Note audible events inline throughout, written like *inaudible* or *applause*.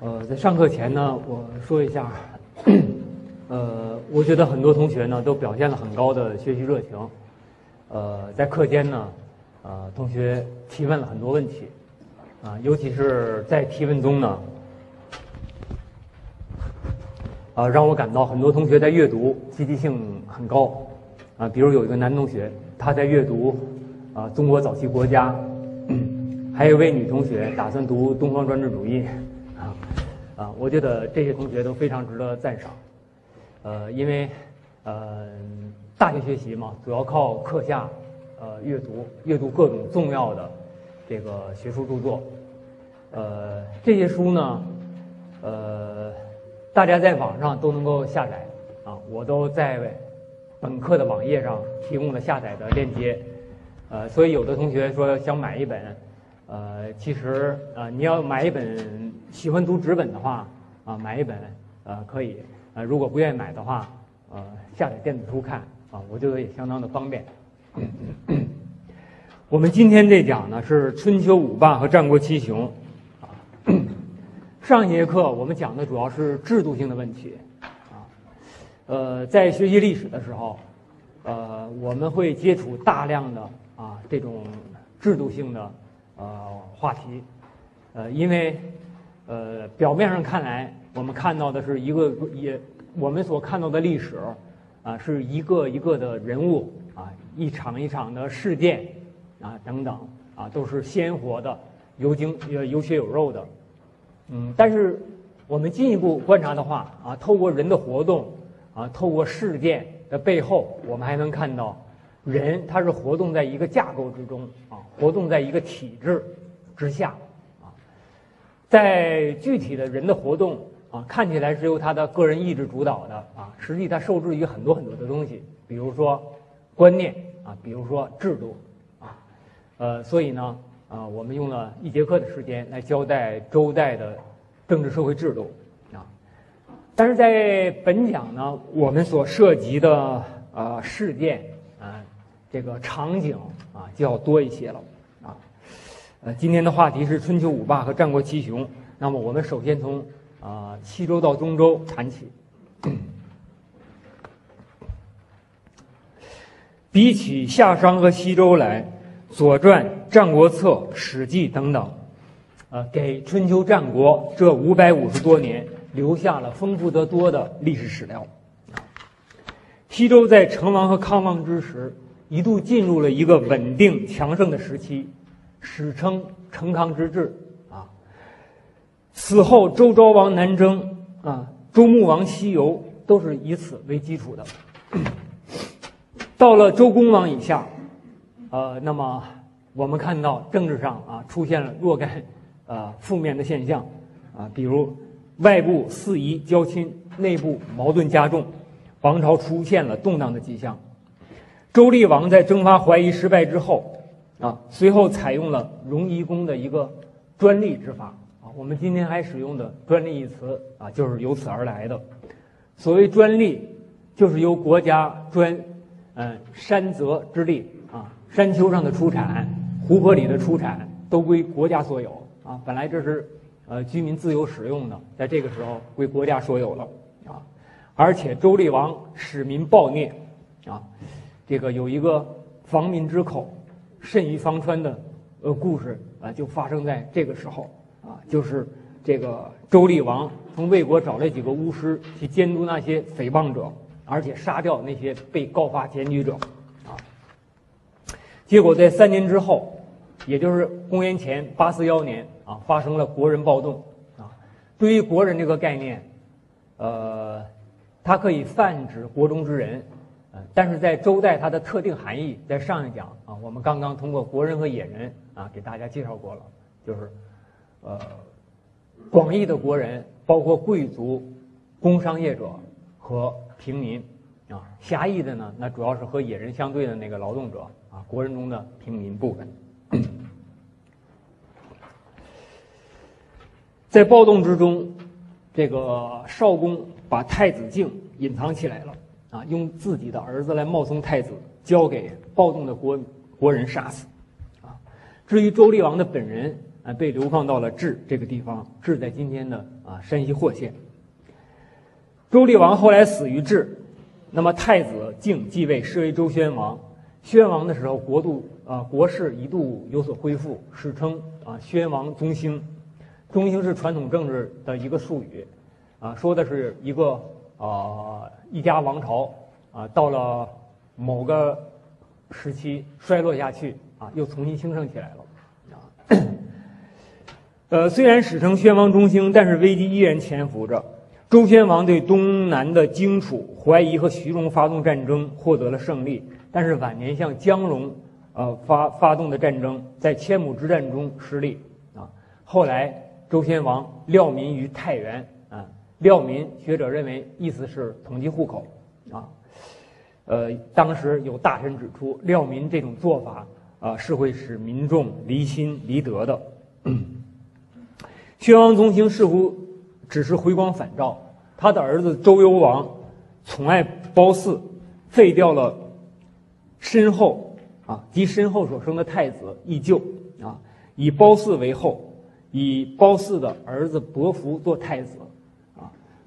呃，在上课前呢，我说一下，呃，我觉得很多同学呢都表现了很高的学习热情，呃，在课间呢，呃，同学提问了很多问题，啊，尤其是在提问中呢，啊，让我感到很多同学在阅读积极性很高，啊，比如有一个男同学他在阅读啊中国早期国家，还有一位女同学打算读东方专制主义。啊，我觉得这些同学都非常值得赞赏，呃，因为，呃，大学学习嘛，主要靠课下，呃，阅读，阅读各种重要的这个学术著作，呃，这些书呢，呃，大家在网上都能够下载，啊，我都在本课的网页上提供了下载的链接，呃，所以有的同学说想买一本。呃，其实呃，你要买一本喜欢读纸本的话，啊，买一本呃可以，呃，如果不愿意买的话，呃，下载电子书看啊，我觉得也相当的方便。*coughs* 我们今天这讲呢是春秋五霸和战国七雄，啊，*coughs* 上一节课我们讲的主要是制度性的问题，啊，呃，在学习历史的时候，呃，我们会接触大量的啊这种制度性的。呃，话题，呃，因为，呃，表面上看来，我们看到的是一个也，我们所看到的历史，啊，是一个一个的人物啊，一场一场的事件啊，等等啊，都是鲜活的，有精有有血有肉的，嗯，但是我们进一步观察的话啊，透过人的活动啊，透过事件的背后，我们还能看到。人他是活动在一个架构之中啊，活动在一个体制之下，在具体的人的活动啊，看起来是由他的个人意志主导的啊，实际他受制于很多很多的东西，比如说观念啊，比如说制度啊，呃，所以呢啊，我们用了一节课的时间来交代周代的政治社会制度啊，但是在本讲呢，我们所涉及的啊事件啊。这个场景啊就要多一些了，今天的话题是春秋五霸和战国七雄。那么我们首先从啊西周到中周谈起。*clears throat* 比起夏商和西周来，《左传》《战国策》《史记》等等，呃，给春秋战国这五百五十多年留下了丰富得多的历史史料。西周在成王和康王之时。一度进入了一个稳定强盛的时期，史称成康之治啊。此后周昭王南征啊，周穆王西游，都是以此为基础的。到了周公王以下，呃，那么我们看到政治上啊出现了若干呃负面的现象啊，比如外部四夷交亲，内部矛盾加重，王朝出现了动荡的迹象。周厉王在征伐怀疑失败之后，啊，随后采用了戎夷公的一个专利之法啊。我们今天还使用的“专利”一词啊，就是由此而来的。所谓专利，就是由国家专，嗯，山泽之力啊，山丘上的出产、湖泊里的出产都归国家所有啊。本来这是呃居民自由使用的，在这个时候归国家所有了啊。而且周厉王使民暴虐啊。这个有一个防民之口，慎于方川的呃故事啊，就发生在这个时候啊，就是这个周厉王从魏国找来几个巫师去监督那些诽谤者，而且杀掉那些被告发检举者啊。结果在三年之后，也就是公元前八四幺年啊，发生了国人暴动啊。对于国人这个概念，呃，它可以泛指国中之人。呃但是在周代，它的特定含义，在上一讲啊，我们刚刚通过国人和野人啊，给大家介绍过了，就是，呃，广义的国人包括贵族、工商业者和平民啊，狭义的呢，那主要是和野人相对的那个劳动者啊，国人中的平民部分。在暴动之中，这个少公把太子敬隐藏起来了。啊，用自己的儿子来冒充太子，交给暴动的国国人杀死。啊，至于周厉王的本人，啊，被流放到了治这个地方，治在今天的啊山西霍县。周厉王后来死于治，那么太子敬继位，是为周宣王。宣王的时候，国度啊国势一度有所恢复，史称啊宣王中兴。中兴是传统政治的一个术语，啊说的是一个啊一家王朝啊到了某个时期衰落下去啊，又重新兴盛起来了。啊 *coughs* 呃，虽然史称宣王中兴，但是危机依然潜伏着。周宣王对东南的荆楚、怀疑和徐荣发动战争，获得了胜利。但是晚年向姜戎呃发发动的战争，在千亩之战中失利啊。后来周宣王料民于太原廖，民学者认为意思是统计户口啊。呃，当时有大臣指出，廖民这种做法啊，是会使民众离心离德的。*coughs* 宣王宗兴似乎只是回光返照，他的儿子周幽王宠爱褒姒，废掉了申后啊及申后所生的太子异臼啊，以褒姒为后，以褒姒的儿子伯服做太子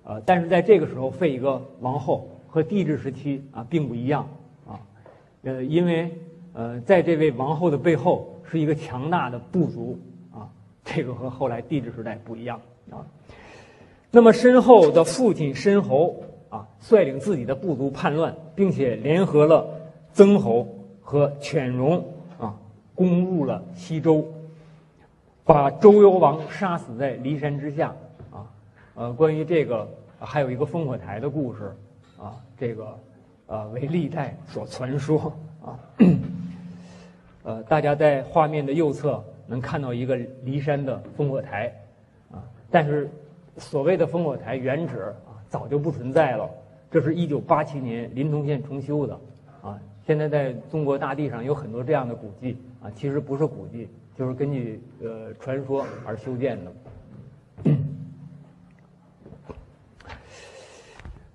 呃，但是在这个时候废一个王后和帝制时期啊并不一样啊呃，因为呃在这位王后的背后是一个强大的部族啊。这个和后来帝制时代不一样啊。那么申后的父亲申侯啊，率领自己的部族叛乱，并且联合了曾侯和犬戎啊，攻入了西周，把周幽王杀死在骊山之下。呃，关于这个还有一个烽火台的故事啊，这个呃为历代所传说啊。呃，大家在画面的右侧。能看到一个骊山的烽火台，啊，但是所谓的烽火台原址啊早就不存在了。这是一九八七年临潼县重修的，啊，现在在中国大地上有很多这样的古迹啊，其实不是古迹，就是根据呃传说而修建的。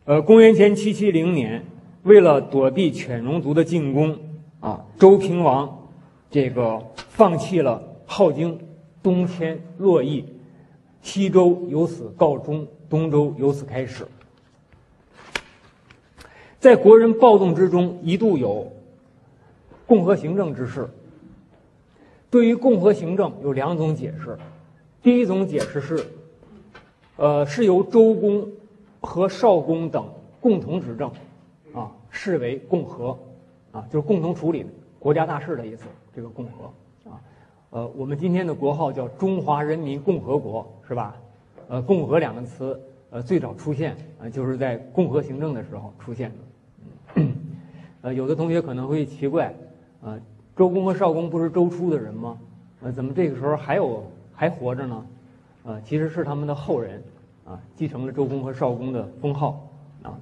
呃，公元前七七零年，为了躲避犬戎族的进攻，啊，周平王这个放弃了。镐京，东迁洛邑，西周由此告终，东周由此开始。在国人暴动之中，一度有共和行政之势。对于共和行政有两种解释，第一种解释是，呃，是由周公和少公等共同执政，啊，视为共和，啊，就是共同处理国家大事的意思。这个共和。啊呃，我们今天的国号叫中华人民共和国，是吧？呃，共和两个词，呃，最早出现啊，就是在共和行政的时候出现的。*coughs* 呃，有的同学可能会奇怪，啊，周公和少公不是周初的人吗？呃，怎么这个时候还有还活着呢？呃，其实是他们的后人，啊，继承了周公和少公的封号，啊。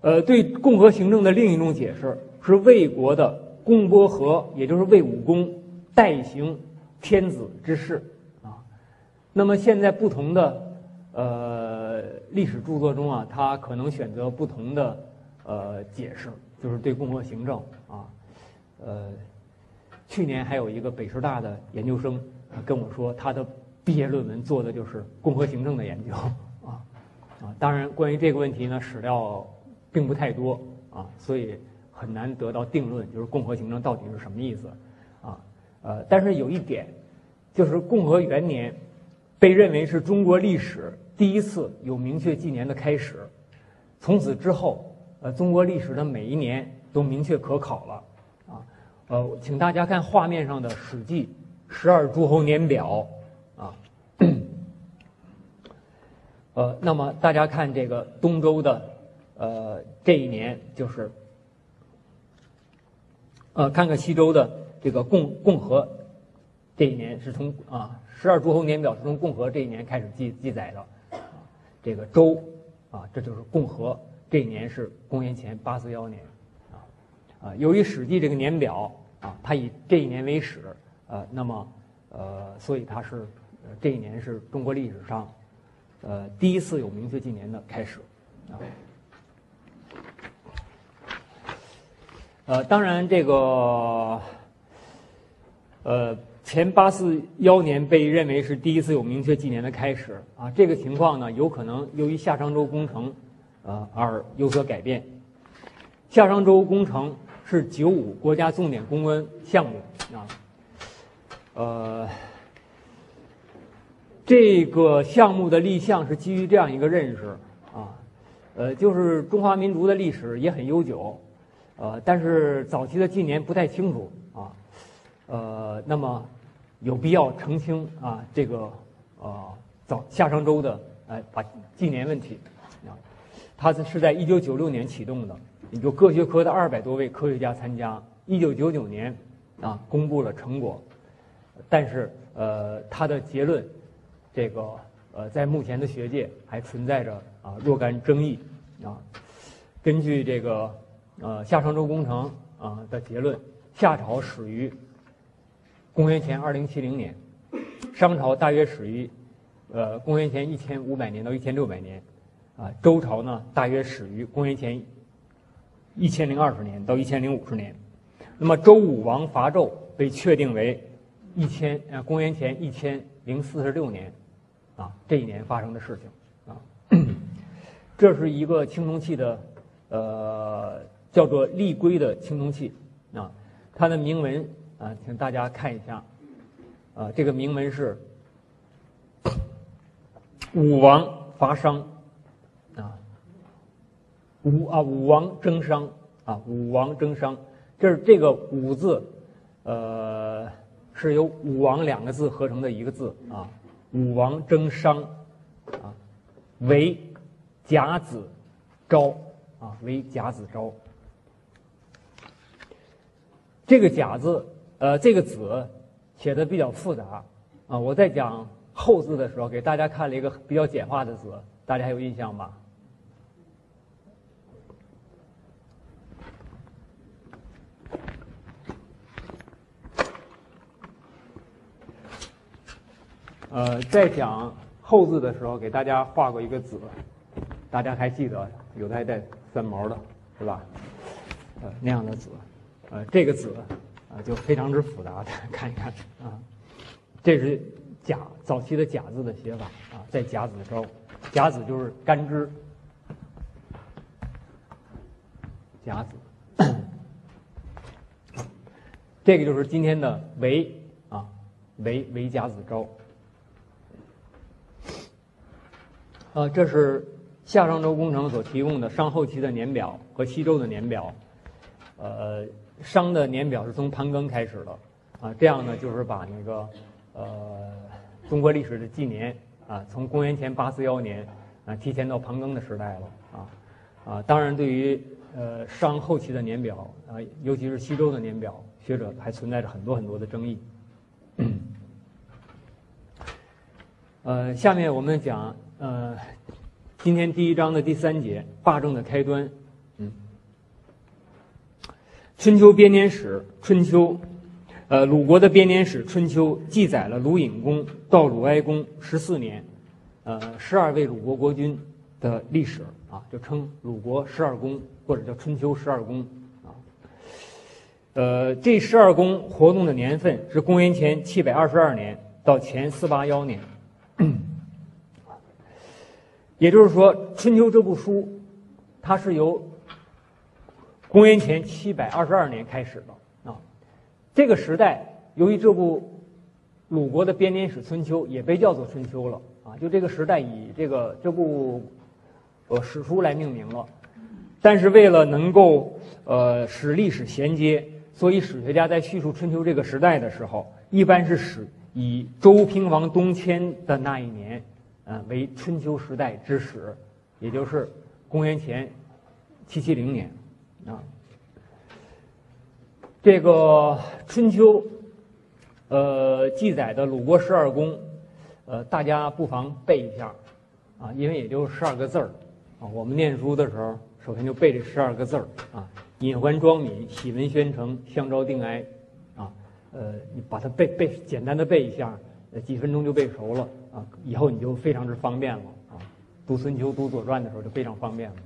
呃，对共和行政的另一种解释是魏国的。公伯和，也就是魏武公代行天子之事啊。那么现在不同的呃历史著作中啊，他可能选择不同的呃解释，就是对共和行政啊。呃，去年还有一个北师大的研究生跟我说，他的毕业论文做的就是共和行政的研究啊啊。当然，关于这个问题呢，史料并不太多啊，所以。很难得到定论，就是共和行政到底是什么意思，啊，呃，但是有一点，就是共和元年，被认为是中国历史第一次有明确纪年的开始，从此之后，呃，中国历史的每一年都明确可考了，啊，呃，请大家看画面上的《史记》十二诸侯年表，呃，那么大家看这个东周的，呃，这一年就是。呃，看看西周的这个共共和这一年是从啊十二诸侯年表是从共和这一年开始记记载的，这个周啊这就是共和这一年是公元前八四幺年，啊啊由于史记这个年表啊它以这一年为始，呃那么呃所以它是这一年是中国历史上呃第一次有明确纪年的开始，啊。呃，当然，这个，呃，前八四幺年被认为是第一次有明确纪年的开始啊，这个情况呢，有可能由于夏商周工程，呃而有所改变。夏商周工程是九五国家重点攻关项目啊，呃，这个项目的立项是基于这样一个认识啊，呃，就是中华民族的历史也很悠久，呃，但是早期的纪年不太清楚啊，呃，那么。有必要澄清啊，这个呃，早夏商周的哎，把纪年问题啊，它是是在一九九六年启动的，有各学科的二百多位科学家参加，一九九九年啊公布了成果，但是呃，它的结论这个呃，在目前的学界还存在着啊若干争议啊。根据这个呃夏商周工程啊的结论，夏朝始于。公元前二零七零年，商朝大约始于，呃，公元前一千五百年到一千六百年，啊，周朝呢大约始于公元前一千零二十年到一千零五十年，那么周武王伐纣被确定为一千呃公元前一千零四十六年，啊，这一年发生的事情啊，这是一个青铜器的，呃，叫做立圭的青铜器啊，它的铭文。啊，请大家看一下，啊，这个铭文是武王伐商，啊，武啊武王征商，啊武王征商，这是这个武字，呃，是由武王两个字合成的一个字啊，武王征商，啊，为甲子昭，啊为甲子昭，这个甲字。呃，这个“子”写的比较复杂啊。我在讲后字的时候，给大家看了一个比较简化的字，大家还有印象吧？呃，在讲后字的时候，给大家画过一个“子”，大家还记得？有的还带三毛的，是吧？呃，那样的“子”，呃，这个“子啊”。就非常之复杂，看一看啊，这是甲早期的甲字的写法啊，在甲子昭，甲子就是干支，甲子，这个就是今天的为啊，为为甲子昭，呃，这是夏商周工程所提供的商后期的年表和西周的年表，呃。商的年表是从盘庚开始的，啊，这样呢就是把那个呃中国历史的纪年啊，从公元前八四幺年啊提前到盘庚的时代了，啊啊，当然对于呃商后期的年表啊，尤其是西周的年表，学者还存在着很多很多的争议。*coughs* 呃，下面我们讲呃今天第一章的第三节霸政的开端。嗯春秋编年史，春秋，呃，鲁国的编年史《春秋》记载了鲁隐公到鲁哀公十四年，呃，十二位鲁国国君的历史啊，就称鲁国十二公，或者叫春秋十二公啊。呃，这十二公活动的年份是公元前七百二十二年到前四八幺年，也就是说，《春秋》这部书，它是由。公元前七百二十二年开始的啊，这个时代由于这部鲁国的编年史《春秋》也被叫做《春秋》了啊，就这个时代以这个这部呃史书来命名了。但是为了能够呃使历史衔接，所以史学家在叙述春秋这个时代的时候，一般是使以周平王东迁的那一年，嗯为春秋时代之始，也就是公元前七七零年。啊，这个春秋，呃，记载的鲁国十二宫，呃，大家不妨背一下，啊，因为也就十二个字儿，啊，我们念书的时候，首先就背这十二个字儿，啊，隐环庄敏，喜闻宣城，相招定哀，啊，呃，你把它背背，简单的背一下，呃，几分钟就背熟了，啊，以后你就非常之方便了，啊，读春秋、读左传的时候就非常方便了。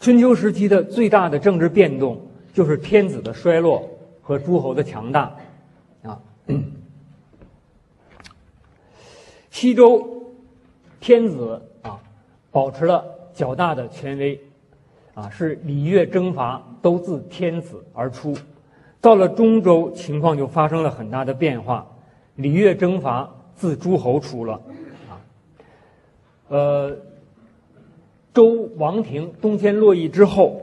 春秋时期的最大的政治变动就是天子的衰落和诸侯的强大，啊，西周天子啊，保持了较大的权威，啊，是礼乐征伐都自天子而出。到了中周，情况就发生了很大的变化，礼乐征伐自诸侯出了，啊，呃，周王庭东迁洛邑之后，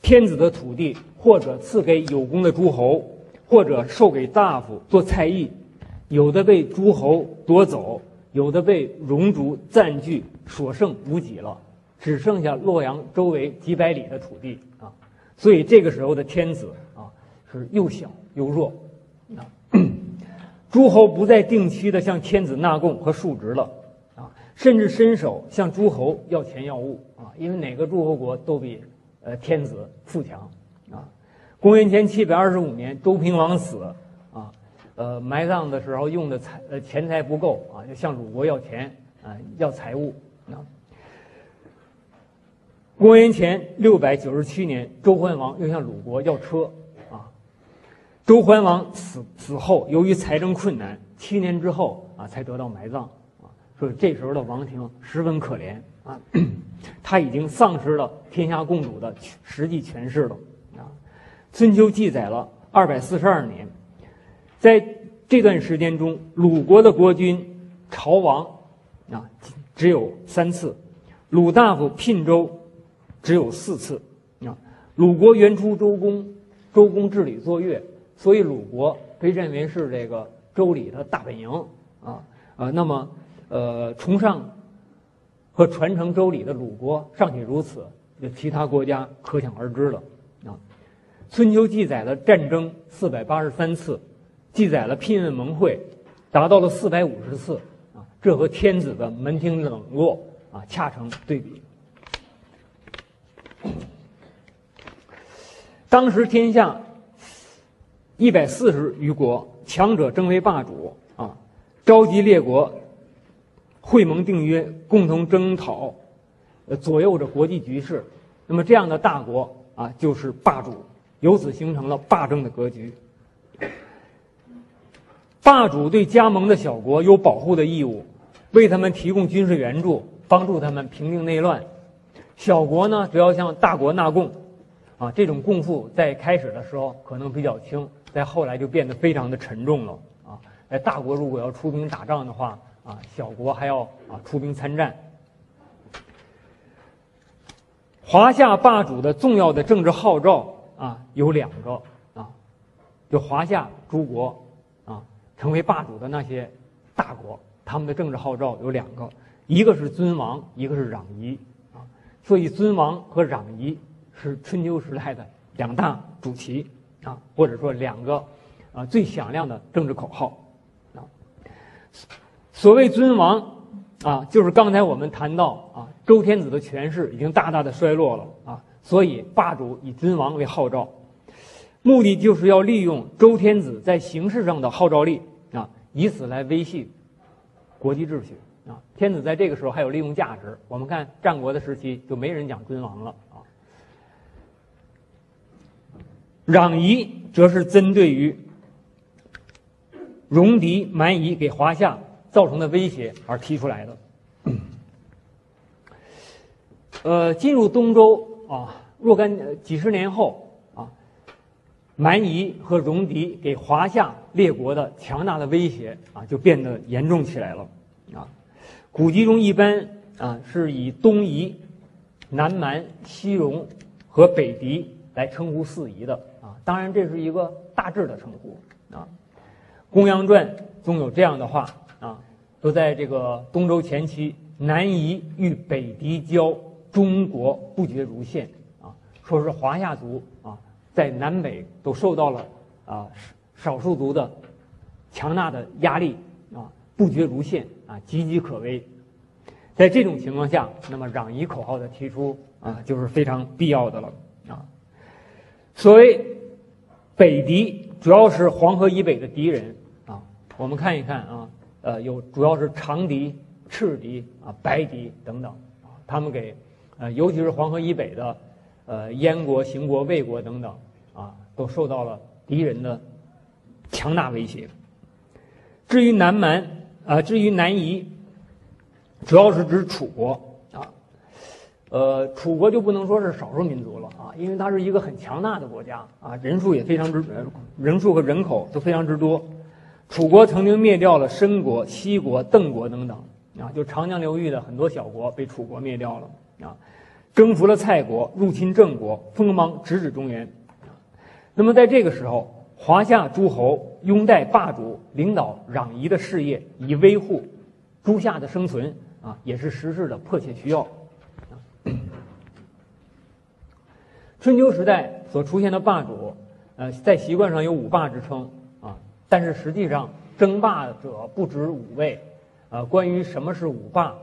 天子的土地或者赐给有功的诸侯，或者授给大夫做菜役，有的被诸侯夺走，有的被戎族占据，所剩无几了，只剩下洛阳周围几百里的土地啊，所以这个时候的天子啊。是又小又弱，啊，诸侯不再定期的向天子纳贡和述职了，啊，甚至伸手向诸侯要钱要物，啊，因为哪个诸侯国都比呃天子富强，啊，公元前七百二十五年，周平王死，啊，呃，埋葬的时候用的财呃钱财不够，啊，就向鲁国要钱，啊，要财物，啊，公元前六百九十七年，周桓王又向鲁国要车。周桓王死死后，由于财政困难，七年之后啊才得到埋葬啊。所以这时候的王庭十分可怜啊，*clears throat* 他已经丧失了天下共主的实际权势了啊。春秋记载了二百四十二年，在这段时间中，鲁国的国君朝王啊只有三次，鲁大夫聘周只有四次啊。鲁国原出周公，周公治理作乐。所以鲁国被认为是这个周礼的大本营啊啊，那么呃崇尚和传承周礼的鲁国尚且如此，那其他国家可想而知了啊。春秋记载的战争四百八十三次，记载了聘问盟会达到了四百五十次啊，这和天子的门庭冷落啊恰成对比。当时天下。一百四十余国，强者争为霸主啊！召集列国，会盟订约，共同征讨，呃，左右着国际局势。那么这样的大国啊，就是霸主，由此形成了霸政的格局。霸主对加盟的小国有保护的义务，为他们提供军事援助，帮助他们平定内乱。小国呢，只要向大国纳贡，啊，这种贡赋在开始的时候可能比较轻。在后来就变得非常的沉重了啊！在大国如果要出兵打仗的话啊，小国还要啊出兵参战。华夏霸主的重要的政治号召啊有两个啊，就华夏诸国啊成为霸主的那些大国，他们的政治号召有两个，一个是尊王，一个是攘夷啊。所以尊王和攘夷是春秋时代的两大主题。啊，或者说两个，啊最响亮的政治口号，啊，所谓尊王，啊就是刚才我们谈到啊，周天子的权势已经大大的衰落了啊，所以霸主以尊王为号召，目的就是要利用周天子在形式上的号召力啊，以此来维系国际秩序啊。天子在这个时候还有利用价值，我们看战国的时期就没人讲尊王了。攘夷则是针对于戎狄蛮夷给华夏造成的威胁而提出来的。呃，进入东周啊，若干几十年后啊，蛮夷和戎狄给华夏列国的强大的威胁啊，就变得严重起来了啊。古籍中一般啊是以东夷、南蛮、西戎和北狄来称呼四夷的。当然，这是一个大致的称呼啊。《公羊传》中有这样的话啊，说在这个东周前期，南夷与北狄交，中国不绝如线啊。说是华夏族啊，在南北都受到了啊少数族的强大的压力啊，不绝如线啊，岌岌可危。在这种情况下，那么攘夷口号的提出啊，就是非常必要的了啊。所谓。北狄主要是黄河以北的敌人啊，我们看一看啊，呃，有主要是长狄、赤狄啊、白狄等等啊，他们给呃，尤其是黄河以北的呃燕国、邢国、魏国等等啊，都受到了敌人的强大威胁。至于南蛮啊，至于南夷，主要是指楚国。呃，楚国就不能说是少数民族了啊，因为它是一个很强大的国家啊，人数也非常之人数和人口都非常之多。楚国曾经灭掉了申国、西国、邓国等等啊，就长江流域的很多小国被楚国灭掉了啊，征服了蔡国，入侵郑国，锋芒直指中原。那么在这个时候。华夏诸侯拥戴霸主，领导攘夷的事业，以维护诸夏的生存啊，也是时事的迫切需要。春秋时代所出现的霸主，呃，在习惯上有五霸之称啊，但是实际上争霸者不止五位，啊，关于什么是五霸，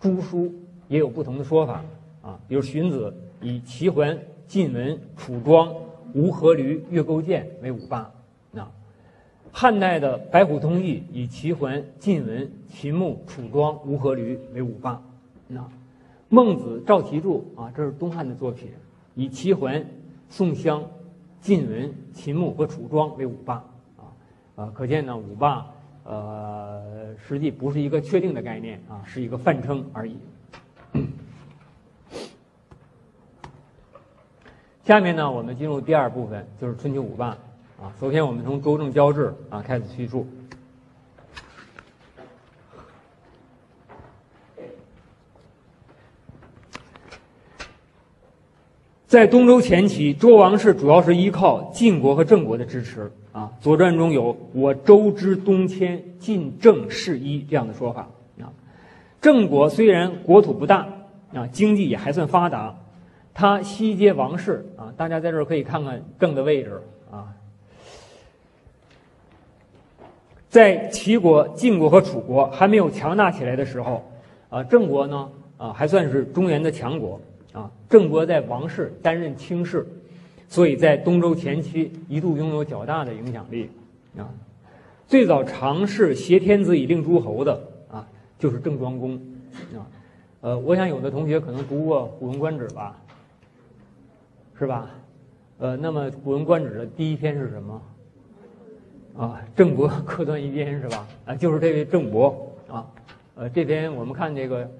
诸书也有不同的说法啊，比如荀子以齐桓、晋文、楚庄。吴阖闾越勾践为五霸，啊，汉代的《白虎通义》以齐桓、晋文、秦穆、楚庄、吴阖闾为五霸，啊，孟子《赵齐注》啊，这是东汉的作品，以齐桓、宋襄、晋文、秦穆和楚庄为五霸，啊，啊，可见呢，五霸呃，实际不是一个确定的概念啊，是一个泛称而已。下面呢，我们进入第二部分，就是春秋五霸啊。首先，我们从周正交质啊开始叙述。在东周前期，周王室主要是依靠晋国和郑国的支持啊。《左传》中有“我周之东迁，晋郑世一”这样的说法啊。郑国虽然国土不大啊，经济也还算发达。他西接王室啊，大家在这儿可以看看郑的位置啊。在齐国、晋国和楚国还没有强大起来的时候，啊，郑国呢啊还算是中原的强国啊。郑国在王室担任卿士，所以在东周前期一度拥有较大的影响力啊。最早尝试挟天子以令诸侯的啊，就是郑庄公啊。呃，我想有的同学可能读过《古文观止》吧。是吧？呃，那么《古文观止》的第一篇是什么？啊，郑伯克段一边是吧？啊，就是这位郑伯啊。呃，这篇我们看这个，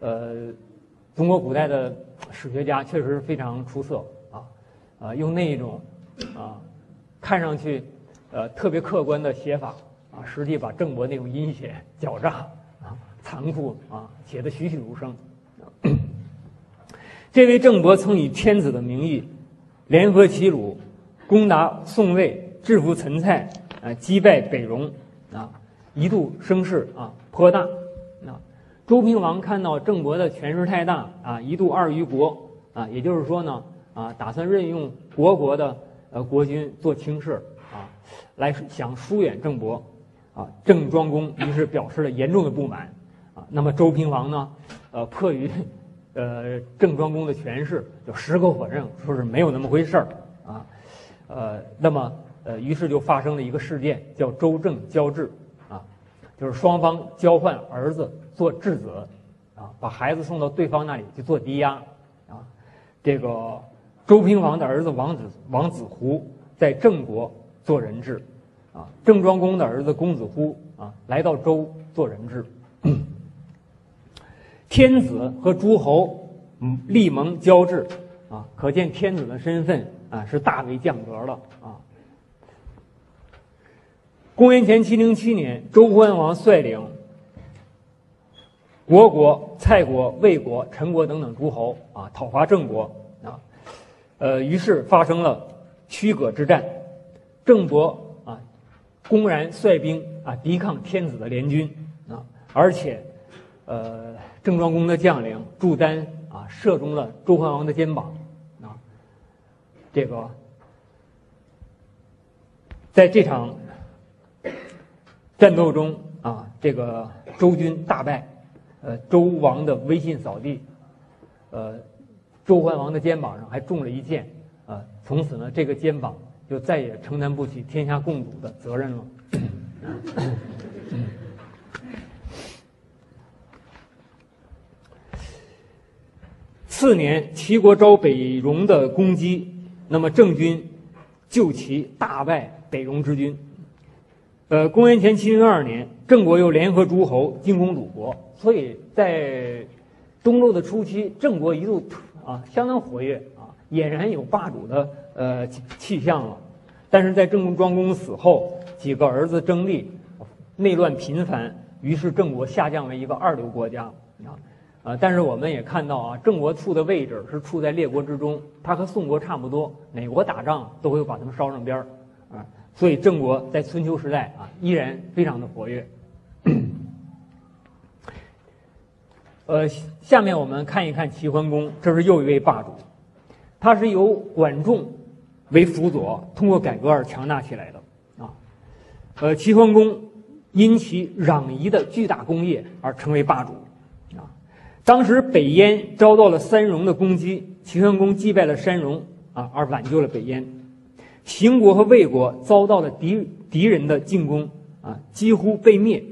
呃，中国古代的史学家确实非常出色啊。啊，用那一种啊，看上去呃特别客观的写法啊，实际把郑伯那种阴险、狡诈啊、残酷啊写的栩栩如生。这位郑伯曾以天子的名义，联合齐鲁，攻打宋魏，制服陈蔡，啊，击败北戎，啊，一度声势啊颇大。周平王看到郑伯的权势太大，啊，一度二于国，啊，也就是说呢，啊，打算任用国国的呃国君做卿士，啊，来想疏远郑伯，啊，郑庄公于是表示了严重的不满，啊，那么周平王呢，呃，迫于。呃，郑庄公的权势就矢口否认，说是没有那么回事儿啊。呃，那么呃，于是就发生了一个事件，叫周郑交质，就是双方交换儿子做质子啊，把孩子送到对方那里去做抵押啊。这个周平王的儿子王子王子胡在郑国做人质啊，郑庄公的儿子公子乎啊来到周做人质。天子和诸侯，嗯，立盟交质，啊，可见天子的身份啊是大为降格了啊。公元前七零七年，周桓王率领国国、蔡国、魏国、陈国等等诸侯啊讨伐郑国啊，呃，于是发生了曲葛之战，郑国啊公然率兵啊抵抗天子的联军啊，而且，呃。郑庄公的将领祝丹啊，射中了周桓王的肩膀，啊，这个在这场战斗中啊，这个周军大败，呃，周王的威信扫地，呃，周桓王的肩膀上还中了一箭，啊，从此呢，这个肩膀就再也承担不起天下共主的责任了。次年，齐国招北戎的攻击，那么郑军救齐大败北戎之军。呃，公元前七零二年，郑国又联合诸侯进攻鲁国，所以在东周的初期，郑国一度啊相当活跃啊，俨然有霸主的呃气象了。但是在郑庄公死后，几个儿子争利，内乱频繁，于是郑国下降为一个二流国家啊。啊，但是我们也看到啊，郑国处的位置是处在列国之中，它和宋国差不多，哪国打仗都会把他们捎上边儿啊。所以郑国在春秋时代啊，依然非常的活跃。*clears throat* 呃，下面我们看一看齐桓公，这是又一位霸主，他是由管仲为辅佐，通过改革而强大起来的啊。呃，齐桓公因其攘夷的巨大功业而成为霸主。啊当时北燕遭到了三戎的攻击，齐桓公击败了三戎啊，而挽救了北燕。秦国和魏国遭到了敌敌人的进攻啊，几乎被灭。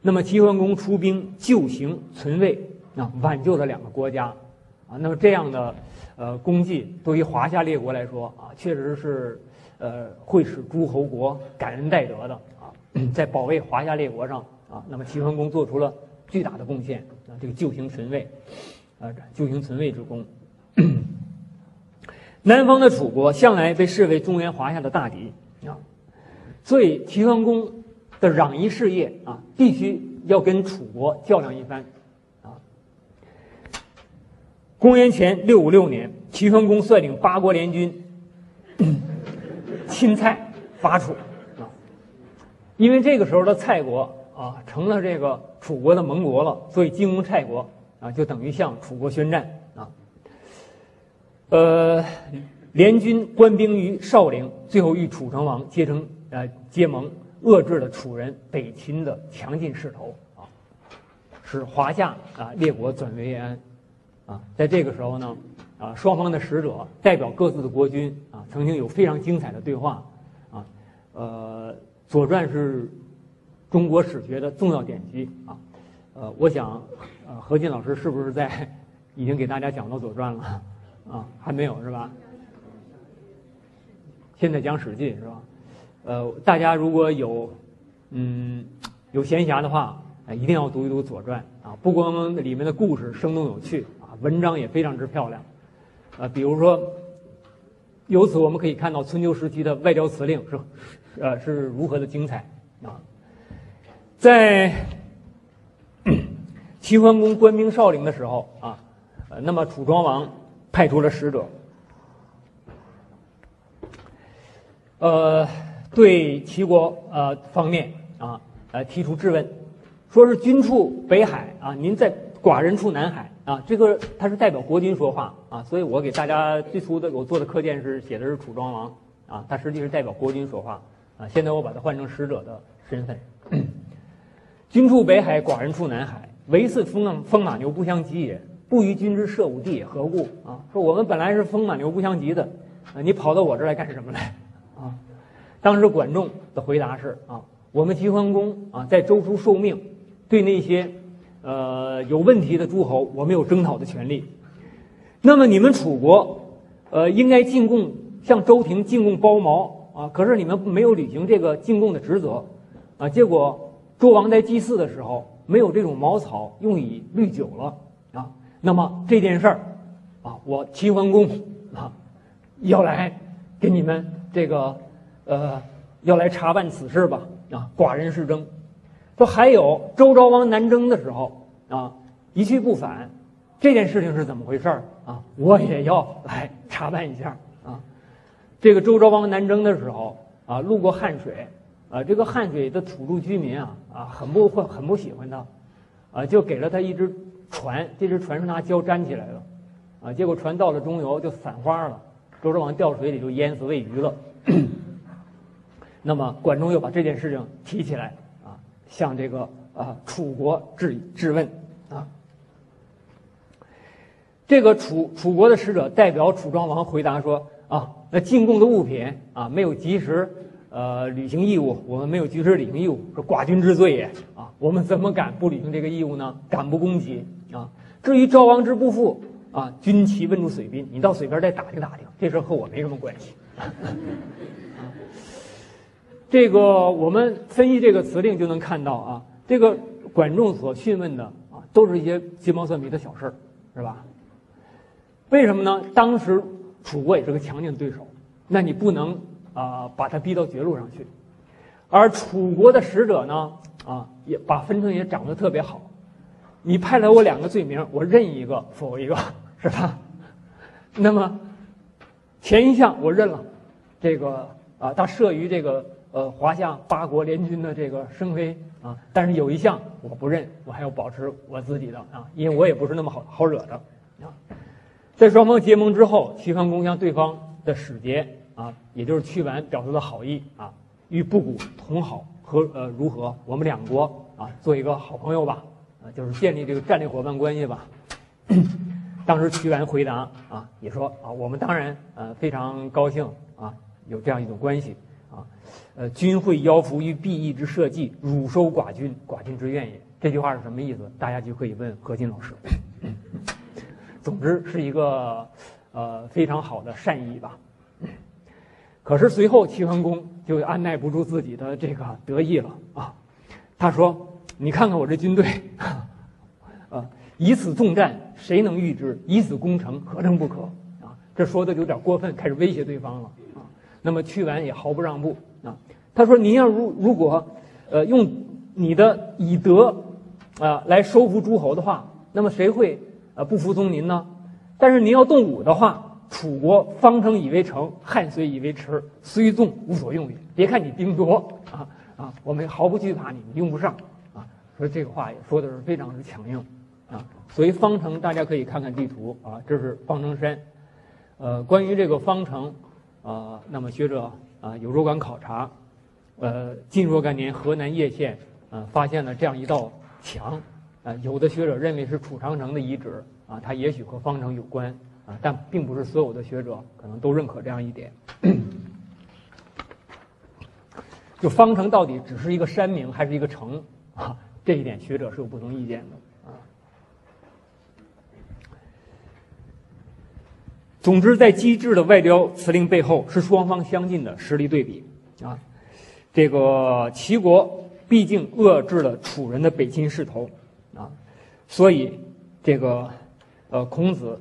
那么齐桓公出兵救邢存魏啊，挽救了两个国家啊。那么这样的呃功绩，对于华夏列国来说啊，确实是呃会使诸侯国感恩戴德的啊。*clears throat* 在保卫华夏列国上啊，那么齐桓公做出了巨大的贡献。啊，这个救行存魏，啊，救行存魏之功。*clears throat* 南方的楚国向来被视为中原华夏的大敌啊，所以齐桓公的攘夷事业啊，必须要跟楚国较量一番啊。公元前六五六年，齐桓公率领八国联军侵蔡伐楚啊，因为这个时候的蔡国。啊，成了这个楚国的盟国了，所以进攻蔡国啊，就等于向楚国宣战。呃，联军官兵于少陵，最后与楚成王结成呃结盟，遏制了楚人北侵的强劲势头啊，使华夏啊列国转危为安啊。在这个时候呢，啊双方的使者代表各自的国君啊，曾经有非常精彩的对话啊。呃，《左传》是。中国史学的重要典籍啊，呃，我想，何进老师是不是在已经给大家讲到《左传》了？啊，还没有是吧？现在讲《史记》是吧？呃，大家如果有嗯有闲暇的话，一定要读一读《左传》啊，不光里面的故事生动有趣啊，文章也非常之漂亮。呃，比如说，由此我们可以看到春秋时期的外交辞令是呃是如何的精彩啊。在 *clears throat* 齐桓公官兵少陵的时候啊，那么楚庄王派出了使者，呃，对齐国呃方面啊呃提出质问，说是君处北海啊，您在寡人处南海啊，这个他是代表国君说话啊，所以我给大家最初的我做的课件是写的是楚庄王啊，他实际是代表国君说话啊，现在我把它换成使者的身份。*coughs* 君处北海，寡人处南海。唯似风风马牛不相及也。不与君之射武地，何故？啊，说我们本来是风马牛不相及的，啊，你跑到我这儿来干什么来？啊，当时管仲的回答是：啊，我们齐桓公啊，在周书受命，对那些呃有问题的诸侯，我们有征讨的权利。那么你们楚国，呃，应该进贡向周廷进贡包茅啊，可是你们没有履行这个进贡的职责，啊，结果。周王在祭祀的时候没有这种茅草用以滤酒了，那么这件事儿啊，我齐桓公啊要来给你们这个呃要来查办此事吧啊，寡人是征。说还有周昭王南征的时候啊一去不返，这件事情是怎么回事儿啊？我也要来查办一下啊。这个周昭王南征的时候啊，路过汉水。啊，这个汉水的土著居民啊，啊，很不很不喜欢他，啊，就给了他一只船，这只船是拿胶粘起来的，啊，结果船到了中游就散花了，周昭王掉水里就淹死喂鱼了。*clears throat* 那么管仲又把这件事情提起来，啊，向这个啊楚国质质问，啊，这个楚楚国的使者代表楚庄王回答说，啊，那进贡的物品啊没有及时。呃，履行义务，我们没有及时履行义务，是寡君之罪也！我们怎么敢不履行这个义务呢？敢不攻击啊？至于赵王之不复啊，军旗问住水滨，你到水边再打听打听，这事和我没什么关系 *laughs* 这个我们分析这个词令就能看到啊，这个管仲所询问的啊，都是一些鸡毛蒜皮的小事儿，是吧？为什么呢？当时楚国也是个强劲对手，那你不能啊把他逼到绝路上去。而楚国的使者呢，啊也把分寸也掌握的特别好。你派来我两个罪名，我认一个否一个，是吧？那么前一项我认了，这个啊，他慑于这个呃华夏八国联军的这个声威啊，但是有一项我不认，我还要保持我自己的啊，因为我也不是那么好好惹的啊。在双方结盟之后，齐桓公向对方的使节啊，也就是屈完表示了好意啊，与布谷同好和呃如何？我们两国啊，做一个好朋友吧，啊，就是建立这个战略伙伴关系吧。*coughs* 当时屈原回答啊，也说啊，我们当然呃非常高兴啊，有这样一种关系啊，呃，君会邀服于必义之社稷，汝收寡君，寡君之愿也。这句话是什么意思？大家就可以问何金老师。总之是一个呃非常好的善意吧。*coughs* 可是随后齐桓公就按耐不住自己的这个得意了啊，他说：“你看看我这军队，啊，以此重战，谁能御之？以此攻城，何争不可？”啊，这说的有点过分，开始威胁对方了啊。那么屈完也毫不让步啊，他说：“您要如如果呃用你的以德啊来收服诸侯的话，那么谁会？”啊，不服从您呢？但是您要动武的话，楚国方城以为城，汉虽以为池，虽纵无所用也。别看你兵多啊啊，我们毫不惧怕你，用不上啊。所以这个话也说的是非常之强硬啊。所以方城，大家可以看看地图啊，这是方城山。呃，关于这个方城啊，那么学者啊有若干考察，呃，晋若干年河南叶县啊发现了这样一道墙。啊，有的学者认为是楚长城的遗址啊，它也许和方城有关啊，但并不是所有的学者可能都认可这样一点。*clears throat* 就方城到底只是一个山名还是一个城啊？这一点学者是有不同意见的啊。总之，在机智的外交辞令背后，是双方相近的实力对比啊。这个齐国毕竟遏制了楚人的北侵势头。啊，所以这个呃，孔子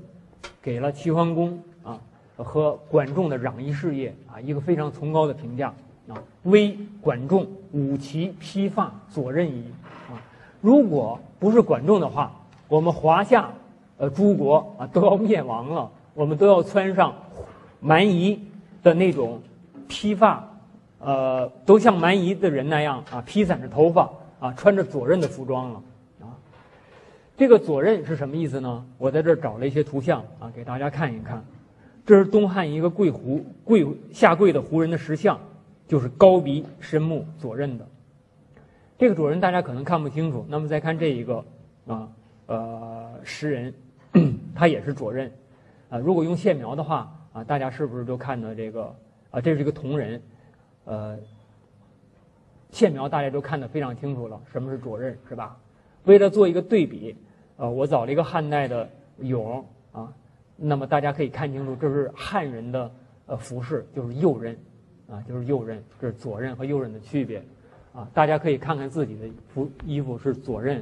给了齐桓公啊和管仲的攘夷事业啊一个非常崇高的评价啊，威管仲武齐披发左任矣啊！如果不是管仲的话，我们华夏呃诸国啊都要灭亡了，我们都要穿上蛮夷的那种披发，呃，都像蛮夷的人那样啊披散着头发啊，穿着左任的服装了。这个左衽是什么意思呢？我在这儿找了一些图像啊，给大家看一看。这是东汉一个跪胡跪下跪的胡人的石像，就是高鼻深目左衽的。这个左衽大家可能看不清楚。那么再看这一个啊，呃，石人，*clears throat* 他也是左衽啊。如果用线描的话啊，大家是不是都看到这个啊？这是一个铜人，呃，线描大家都看得非常清楚了。什么是左衽是吧？为了做一个对比。呃，我找了一个汉代的俑啊，那么大家可以看清楚，这是汉人的呃服饰，就是右衽，啊，就是右衽，这是左衽和右衽的区别，啊，大家可以看看自己的服衣服是左衽，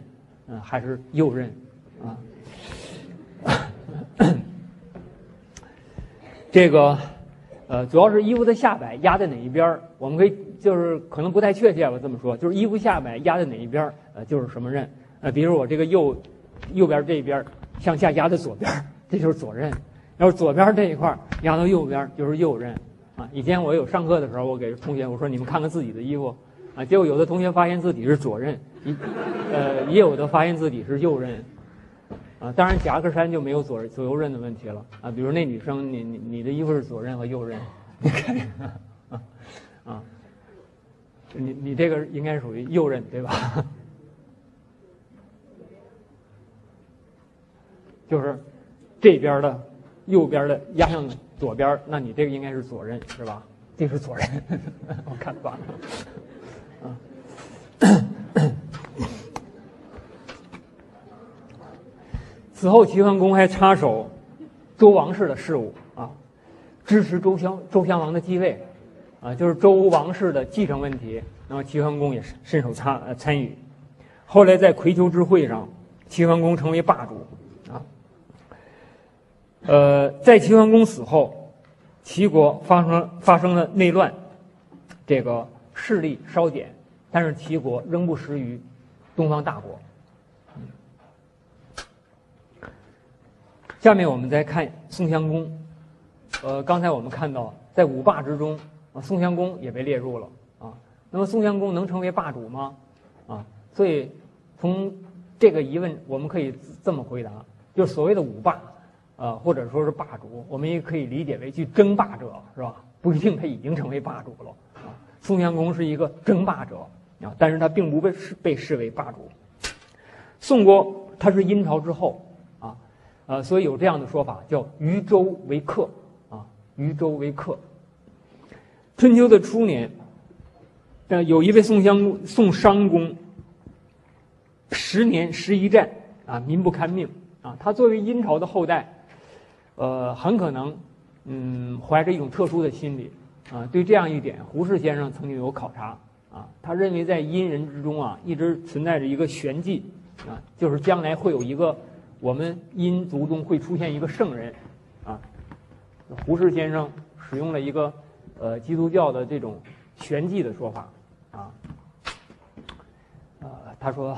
嗯，还是右衽，啊，*coughs* 这个呃，主要是衣服的下摆压在哪一边我们可以就是可能不太确切吧，这么说，就是衣服下摆压在哪一边呃，就是什么刃，呃，比如我这个右。右边这一边向下压的左边，*laughs* 这就是左衽；要是左边这一块压到右边，就是右衽。啊，以前我有上课的时候，我给同学我说：“你们看看自己的衣服。”啊，结果有的同学发现自己是左衽，一呃，也有的发现自己是右衽。啊，当然夹克衫就没有左左右衽的问题了。啊，比如那女生，你你你的衣服是左衽和右衽，你看，啊啊，你你这个应该属于右衽对吧？就是这边的右边的压向左边，那你这个应该是左衽是吧？这是左衽，*laughs* 我看反了。啊，此后齐桓公还插手周王室的事务啊。支持周襄周襄王的继位，啊，就是周王室的继承问题。那么齐桓公也是伸手参参与。后来在葵丘之会上，齐桓公成为霸主，啊，呃，在齐桓公死后，齐国发生发生了内乱，这个势力稍减，但是齐国仍不失于东方大国。下面我们再看宋襄公，呃，刚才我们看到在五霸之中，啊，宋襄公也被列入了啊。那么宋襄公能成为霸主吗？啊，所以从这个疑问，我们可以这么回答：，就是所谓的五霸，啊，或者说是霸主，我们也可以理解为去争霸者，是吧？不一定他已经成为霸主了啊。宋襄公是一个争霸者啊，但是他并不被视被视为霸主。宋国他是殷朝之后啊。呃，所以有这样的说法，叫余周为客，啊，余周为客。春秋的初年，呃，有一位宋襄公、宋商公，十年十一战，啊，民不堪命，啊，他作为殷朝的后代，呃，很可能，嗯，怀着一种特殊的心理，啊，对这样一点，胡适先生曾经有考察，啊，他认为在殷人之中啊，一直存在着一个玄机，啊，就是将来会有一个。我们殷族中会出现一个圣人，啊，胡适先生使用了一个呃基督教的这种玄机的说法，啊，呃，他说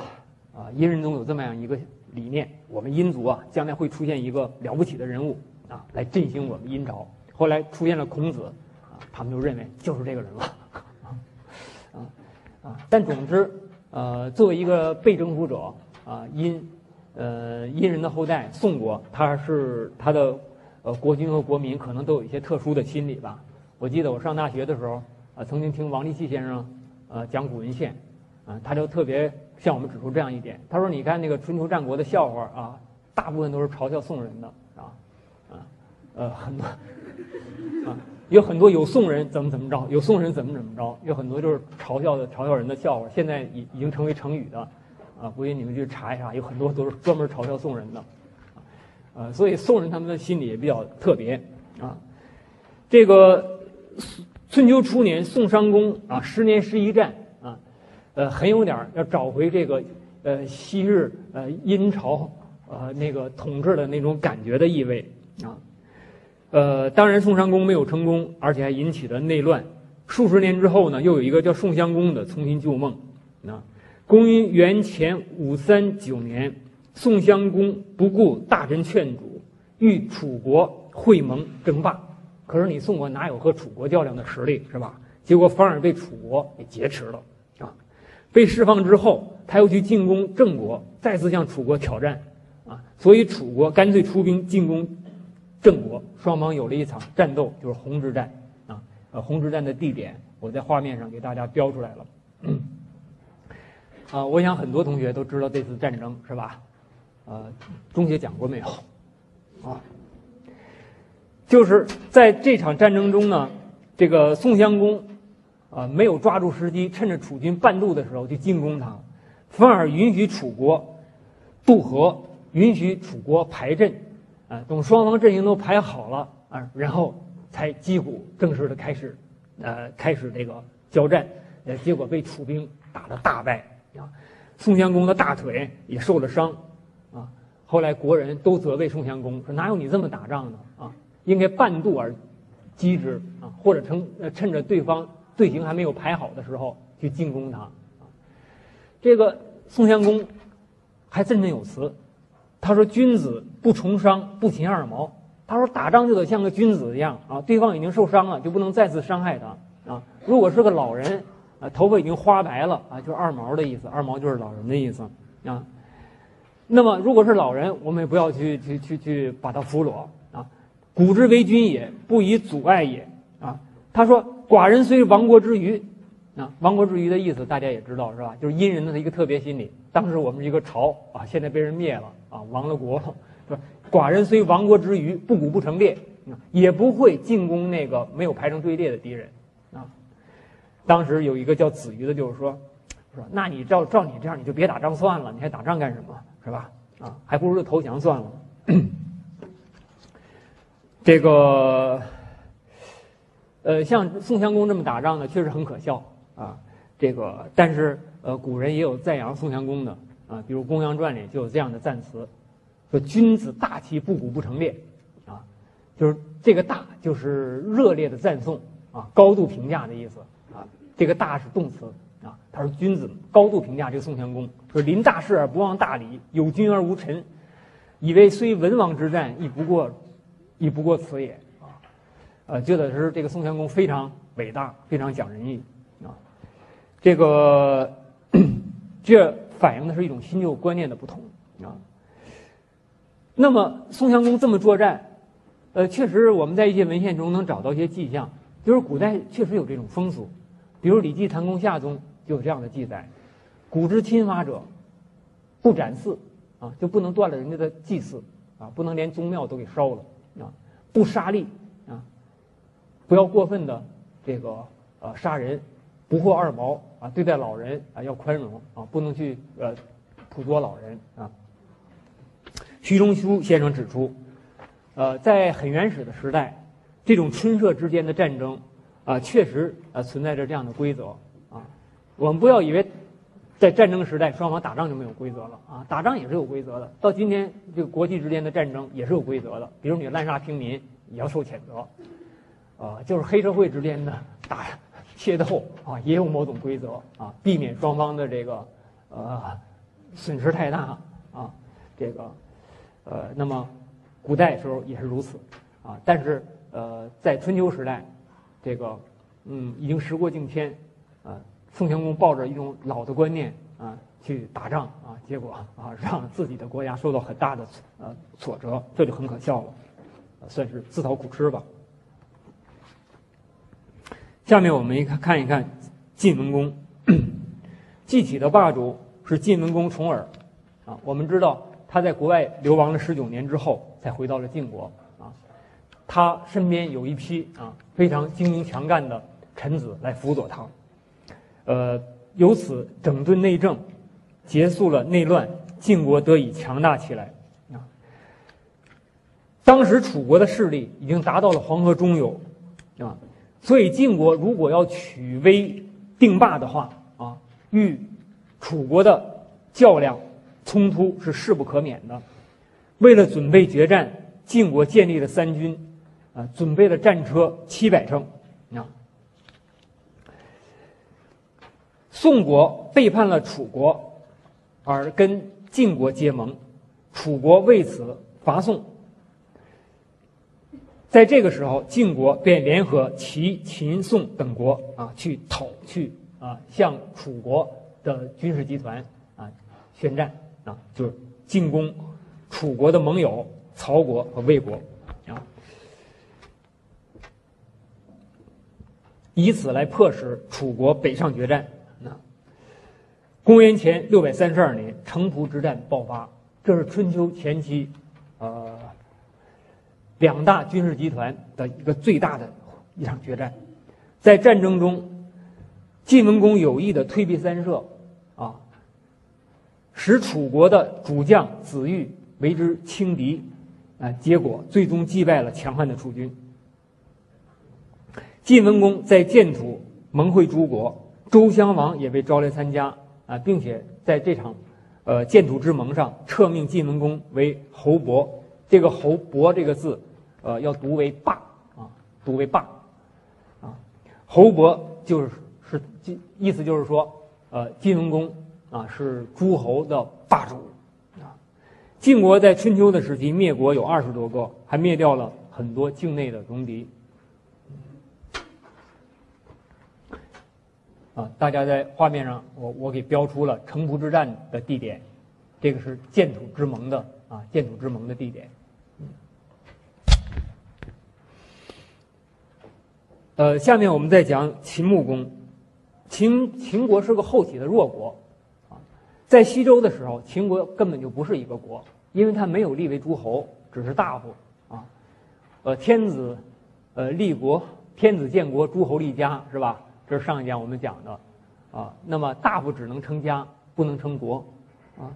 啊，殷人中有这么样一个理念，我们殷族啊，将来会出现一个了不起的人物啊，来振兴我们殷朝。后来出现了孔子，啊，他们就认为就是这个人了，*laughs* 啊啊，但总之，呃，作为一个被征服者啊，殷。呃，殷人的后代宋国，他是他的呃国君和国民可能都有一些特殊的心理吧。我记得我上大学的时候，啊，曾经听王立器先生呃讲古文献，啊，他就特别向我们指出这样一点。他说：“你看那个春秋战国的笑话啊，大部分都是嘲笑宋人的啊，啊，呃，很多啊，有很多有宋人怎么怎么着，有宋人怎么怎么着，有很多就是嘲笑的嘲笑人的笑话，现在已已经成为成语的。”啊，估计你们去查一查，有很多都是专门嘲笑宋人的，呃，所以宋人他们的心理也比较特别啊。这个春秋初年，宋商公啊，十年十一战，呃，很有点要找回这个呃昔日呃殷朝呃那个统治的那种感觉的意味啊。呃，当然宋襄公没有成功，而且还引起了内乱。数十年之后呢，又有一个叫宋襄公的重新旧梦啊。公元元前五三九年，宋襄公不顾大臣劝阻，与楚国会盟争霸。可是你宋国哪有和楚国较量的实力，是吧？结果反而被楚国给劫持了啊！被释放之后，他又去进攻郑国，再次向楚国挑战啊！所以楚国干脆出兵进攻郑国，双方有了一场战斗，就是红之战啊！呃，红之战的地点我在画面上给大家标出来了。啊，我想很多同学都知道这次战争是吧？呃，中学讲过没有？啊，就是在这场战争中呢，这个宋襄公啊没有抓住时机，趁着楚军半渡的时候去进攻他，反而允许楚国渡河，允许楚国排阵，啊，等双方阵营都排好了啊，然后才击鼓正式的开始，呃，开始这个交战，呃，结果被楚兵打得大败。啊，宋襄公的大腿也受了伤，啊，后来国人都责备宋襄公说：“哪有你这么打仗的啊？应该半渡而击之啊，或者趁趁着对方队形还没有排好的时候去进攻他。”，这个宋襄公还振振有词，他说：“君子不从伤，不擒二毛。”他说：“打仗就得像个君子一样啊，对方已经受伤了，就不能再次伤害他啊。如果是个老人。”啊，头发已经花白了啊，就是二毛的意思。二毛就是老人的意思啊。那么，如果是老人，我们也不要去去去去把他俘虏啊。古之为君也，不以阻碍也啊。他说：“寡人虽亡国之余，啊，亡国之余的意思大家也知道是吧？就是殷人的一个特别心理。当时我们一个朝啊，现在被人灭了啊，亡了国了，是吧？寡人虽亡国之余，不鼓不成列，也不会进攻那个没有排成队列的敌人。”啊当时有一个叫子瑜的，就是说，说那你照照你这样，你就别打仗算了，你还打仗干什么？是吧？啊，还不如投降算了。*coughs* 这个，呃，像宋襄公这么打仗呢，确实很可笑啊。这个，但是呃，古人也有赞扬宋襄公的啊，比如《公羊传》里就有这样的赞词，说“君子大气，不鼓不成列”，啊，就是这个“大”就是热烈的赞颂啊，高度评价的意思啊。这个“大”是动词啊，他说君子高度评价这个宋襄公，说临大事而不忘大礼，有君而无臣，以为虽文王之战，亦不过，亦不过此也。呃，觉得是这个宋襄公非常伟大，非常讲仁义啊。这个，这 *clears throat* 反映的是一种新旧观念的不同啊。那么宋襄公这么作战，呃，确实我们在一些文献中能找到一些迹象，就是古代确实有这种风俗，比如《礼记谭公下》中就有这样的记载：“古之侵伐者，不斩祀啊，就不能断了人家的祭祀啊，不能连宗庙都给烧了啊，不杀戮，不要过分的这个呃杀人。”不惑二毛啊，对待老人啊要宽容啊，不能去呃捕捉老人啊。徐中书先生指出，呃，在很原始的时代，这种春社之间的战争啊，确实啊存在着这样的规则啊。我们不要以为在战争时代双方打仗就没有规则了啊，打仗也是有规则的。到今天这个国际之间的战争也是有规则的，比如你滥杀平民也要受谴责，啊，就是黑社会之间的打。械斗啊，也有某种规则啊，避免双方的这个呃损失太大啊。这个呃，那么古代时候也是如此啊。但是呃，在春秋时代，这个嗯，已经时过境迁啊。宋襄公抱着一种老的观念啊去打仗啊，结果啊让自己的国家受到很大的呃挫折，这就很可笑了，算是自讨苦吃吧。下面我们一看看一看晋文公，*clears throat* 继起的霸主是晋文公重耳，啊，我们知道他在国外流亡了十九年之后才回到了晋国，啊，他身边有一批啊非常精明强干的臣子来辅佐他，呃，由此整顿内政，结束了内乱，晋国得以强大起来，啊，当时楚国的势力已经达到了黄河中游，啊。所以晋国如果要取威定霸的话啊，与楚国的较量冲突是势不可免的。为了准备决战，晋国建立了三军，啊，准备了战车七百乘。啊，宋国背叛了楚国，而跟晋国结盟，楚国为此伐宋。在这个时候，晋国便联合齐、秦、宋等国啊，去讨去啊，向楚国的军事集团啊宣战啊，就是进攻楚国的盟友曹国和魏国啊，以此来迫使楚国北上决战。那公元前六百三十二年，城濮之战爆发，这是春秋前期，呃。两大军事集团的一个最大的一场决战，在战争中，晋文公有意的退避三舍，啊，使楚国的主将子玉为之轻敌，啊，结果最终击败了强悍的楚军。晋文公在建土盟会诸国，周襄王也被招来参加，啊，并且在这场，呃，建土之盟上册命晋文公为侯伯。这个“侯伯”这个字。呃，要读为霸啊，读为霸啊。侯伯就是是意思就是说，呃，晋文公啊是诸侯的霸主啊。晋国在春秋的时期灭国有二十多个，还灭掉了很多境内的戎狄啊。大家在画面上，我我给标出了城濮之战的地点，这个是建土之盟的啊，建土之盟的地点。呃，下面我们再讲秦穆公。秦秦国是个后起的弱国，啊，在西周的时候，秦国根本就不是一个国，因为他没有立为诸侯，只是大夫，啊，呃，天子，呃，立国，天子建国，诸侯立家，是吧？这是上一讲我们讲的，啊，那么大夫只能称家，不能称国，啊，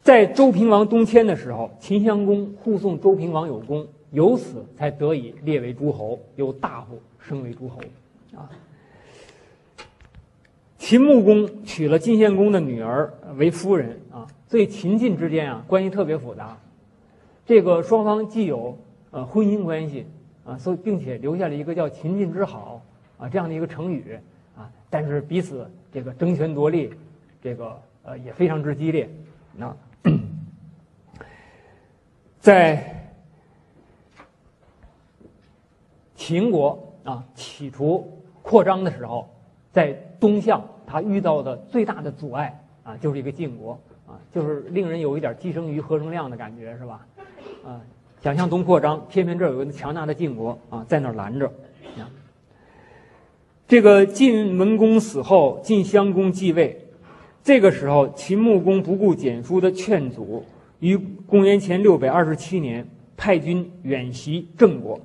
在周平王东迁的时候，秦襄公护送周平王有功，由此才得以列为诸侯，由大夫升为诸侯，啊。秦穆公娶了晋献公的女儿为夫人啊，所以秦晋之间啊关系特别复杂。这个双方既有呃婚姻关系啊，所以并且留下了一个叫“秦晋之好”啊这样的一个成语啊，但是彼此这个争权夺利，这个呃也非常之激烈。那 *coughs* 在秦国啊企图扩张的时候，在东向。他遇到的最大的阻碍啊，就是一个晋国啊，就是令人有一点寄生于何生亮的感觉，是吧？啊，想向东扩张，偏偏这儿有个强大的晋国啊，在那儿拦着。啊，这个晋文公死后，晋襄公继位，这个时候秦穆公不顾蹇叔的劝阻，于公元前六百二十七年派军远袭郑国，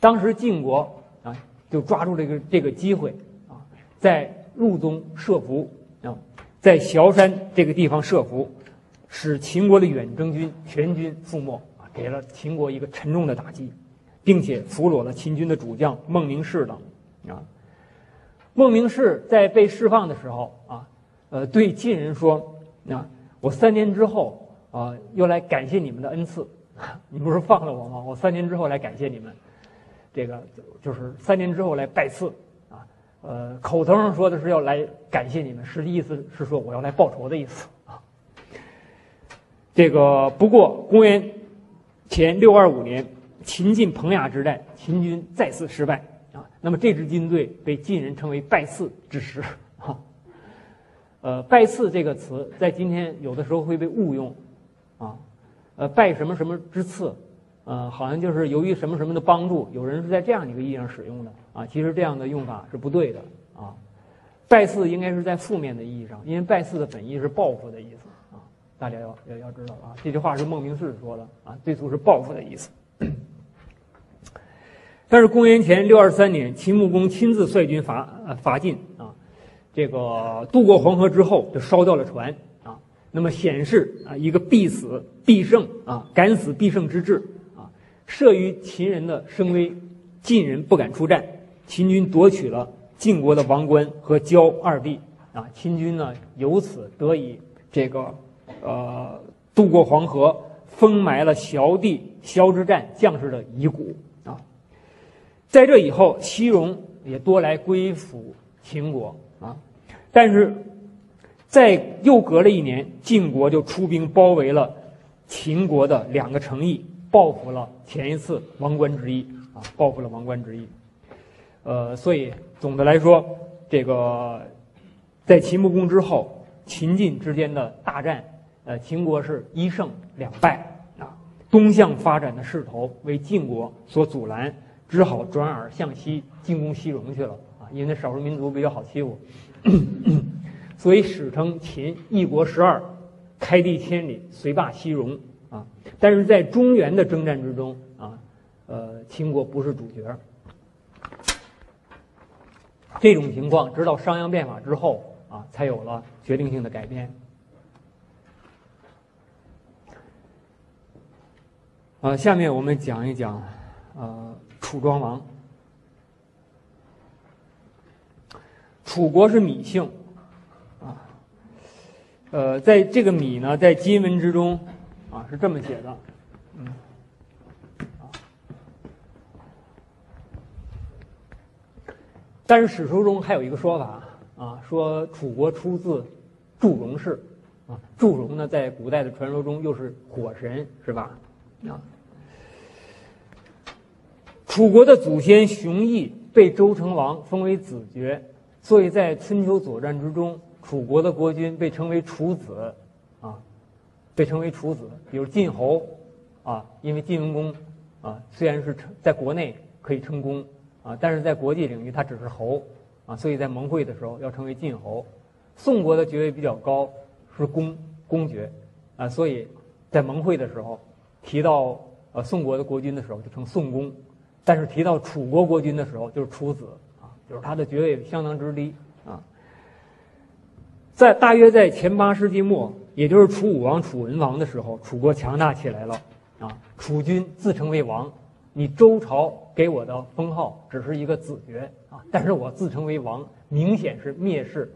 当时晋国啊就抓住这个这个机会啊，在入宗设伏啊，在崤山这个地方设伏，使秦国的远征军全军覆没啊，给了秦国一个沉重的打击，并且俘虏了秦军的主将孟明视等啊。孟明视在被释放的时候啊，呃，对晋人说：“啊，我三年之后啊，又来感谢你们的恩赐。*laughs* 你不是放了我吗？我三年之后来感谢你们，这个就是三年之后来拜赐。”呃，口头上说的是要来感谢你们，实际意思是说我要来报仇的意思啊。这个不过公元前六二五年秦晋彭雅之战，秦军再次失败啊。那么这支军队被晋人称为败刺之师啊。呃，败刺这个词在今天有的时候会被误用啊。呃，拜什么什么之刺。呃，好像就是由于什么什么的帮助，有人是在这样一个意义上使用的啊。其实这样的用法是不对的啊。拜祀应该是在负面的意义上，因为拜祀的本意是报复的意思啊。大家要要要知道啊，这句话是孟明视说的啊，最初是报复的意思。但是公元前六二三年，秦穆公亲自率军伐呃伐晋啊，这个渡过黄河之后就烧掉了船啊，那么显示啊一个必死必胜啊，敢死必胜之志。慑于秦人的声威，晋人不敢出战。秦军夺取了晋国的王冠和交二地，啊，秦军呢由此得以这个，呃，渡过黄河，封埋了萧地萧之战将士的遗骨啊。在这以后，西戎也多来归附秦国啊，但是，在又隔了一年，晋国就出兵包围了秦国的两个城邑。报复了前一次王冠之役啊，报复了王冠之役。呃，所以总的来说，这个在秦穆公之后，秦晋之间的大战，呃，秦国是一胜两败啊，东向发展的势头为晋国所阻拦，只好转而向西进攻西戎去了啊，因为少数民族比较好欺负，*coughs* 所以史称秦一国十二，开地千里，遂霸西戎。啊，但是在中原的征战之中啊，呃，秦国不是主角。这种情况直到商鞅变法之后啊，才有了决定性的改变。啊，下面我们讲一讲，呃，楚庄王。楚国是芈姓，啊，呃，在这个芈呢，在金文之中。啊，是这么写的，嗯，啊，但是史书中还有一个说法啊，说楚国出自祝融氏，啊，祝融呢在古代的传说中又是火神，是吧？啊，楚国的祖先熊绎被周成王封为子爵，所以在春秋左传之中，楚国的国君被称为楚子。被称为楚子，比如晋侯，啊，因为晋文公，啊，虽然是在国内可以称公，啊，但是在国际领域他只是侯，啊，所以在盟会的时候要称为晋侯。宋国的爵位比较高，是公公爵，啊，所以在盟会的时候提到呃宋国的国君的时候就称宋公，但是提到楚国国君的时候就是楚子，啊，就是他的爵位相当之低，啊，在大约在前八世纪末。也就是楚武王、楚文王的时候，楚国强大起来了，啊，楚军自称为王，你周朝给我的封号只是一个子爵啊，但是我自称为王，明显是蔑视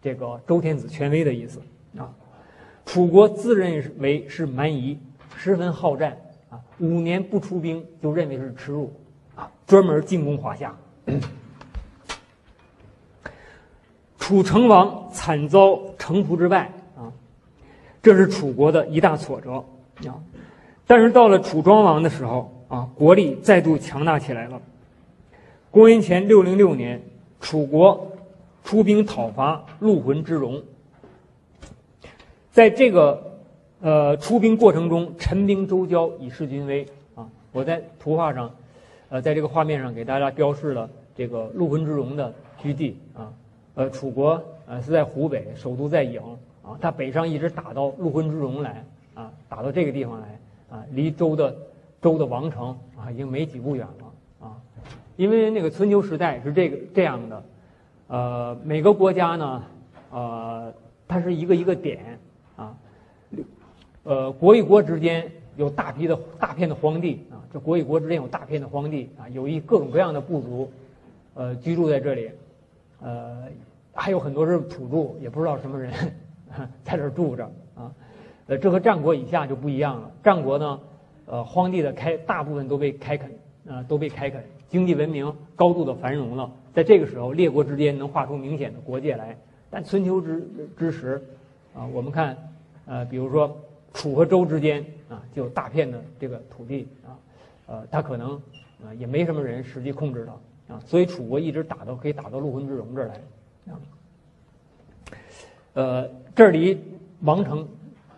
这个周天子权威的意思啊。楚国自认为是蛮夷，十分好战啊，五年不出兵就认为是耻辱啊，专门进攻华夏。楚成王惨遭城濮之败，这是楚国的一大挫折啊。但是到了楚庄王的时候啊，国力再度强大起来了。公元前六零六年，楚国出兵讨伐陆浑之戎。在这个呃出兵过程中，陈兵周交，以示军威啊。我在图画上，呃，在这个画面上给大家标示了这个陆浑之戎的居地啊。呃，楚国呃是在湖北，首都在郢他北上一直打到陆浑之戎来啊，打到这个地方来。啊，离周的周的王城啊，已经没几步远了啊。因为那个春秋时代是这个这样的，呃，每个国家呢，呃，它是一个一个点啊，呃，国与国之间有大批的大片的荒地啊，这国与国之间有大片的荒地啊，有一各种各样的部族，呃，居住在这里，呃，还有很多是土著，也不知道什么人 *laughs* 在这住着啊。呃，这和战国以下就不一样了。战国呢，呃，荒地的开大部分都被开垦，啊，都被开垦，经济文明高度的繁荣了。在这个时候，列国之间能画出明显的国界来。但春秋之之时，啊，我们看，呃，比如说楚和周之间啊，就有大片的这个土地啊，呃，他可能啊也没什么人实际控制的啊，所以楚国一直打到可以打到陆浑之戎这儿来，啊，呃，这儿离王城。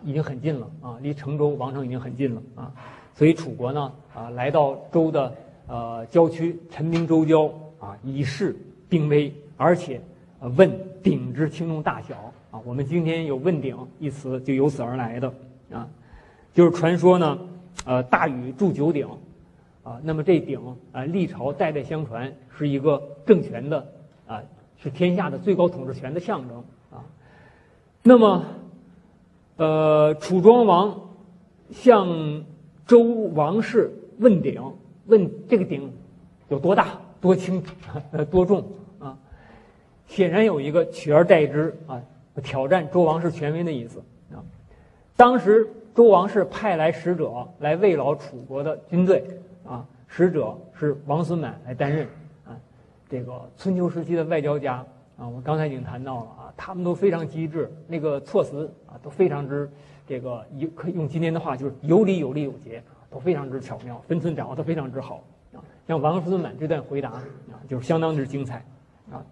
已经很近了啊，离成州王城已经很近了啊，所以楚国呢啊来到周的呃郊区，陈兵周郊啊，以示兵威，而且问鼎之轻重大小啊，我们今天有问鼎一词就由此而来的啊，就是传说呢，呃大禹铸九鼎啊，那么这鼎啊历朝代代相传，是一个政权的啊，是天下的最高统治权的象征，那么。呃，楚庄王向周王室问鼎，问这个鼎有多大、多轻、*laughs* 多重啊？显然有一个取而代之啊，挑战周王室权威的意思啊。当时周王室派来使者来慰劳楚国的军队啊，使者是王孙满来担任啊。这个春秋时期的外交家。啊，我刚才已经谈到了啊，他们都非常机智，那个措辞啊都非常之这个有可以用今天的话就是有理有利有节，都非常之巧妙，分寸掌握的非常之好啊。像王孙满这段回答啊，就是相当之精彩啊。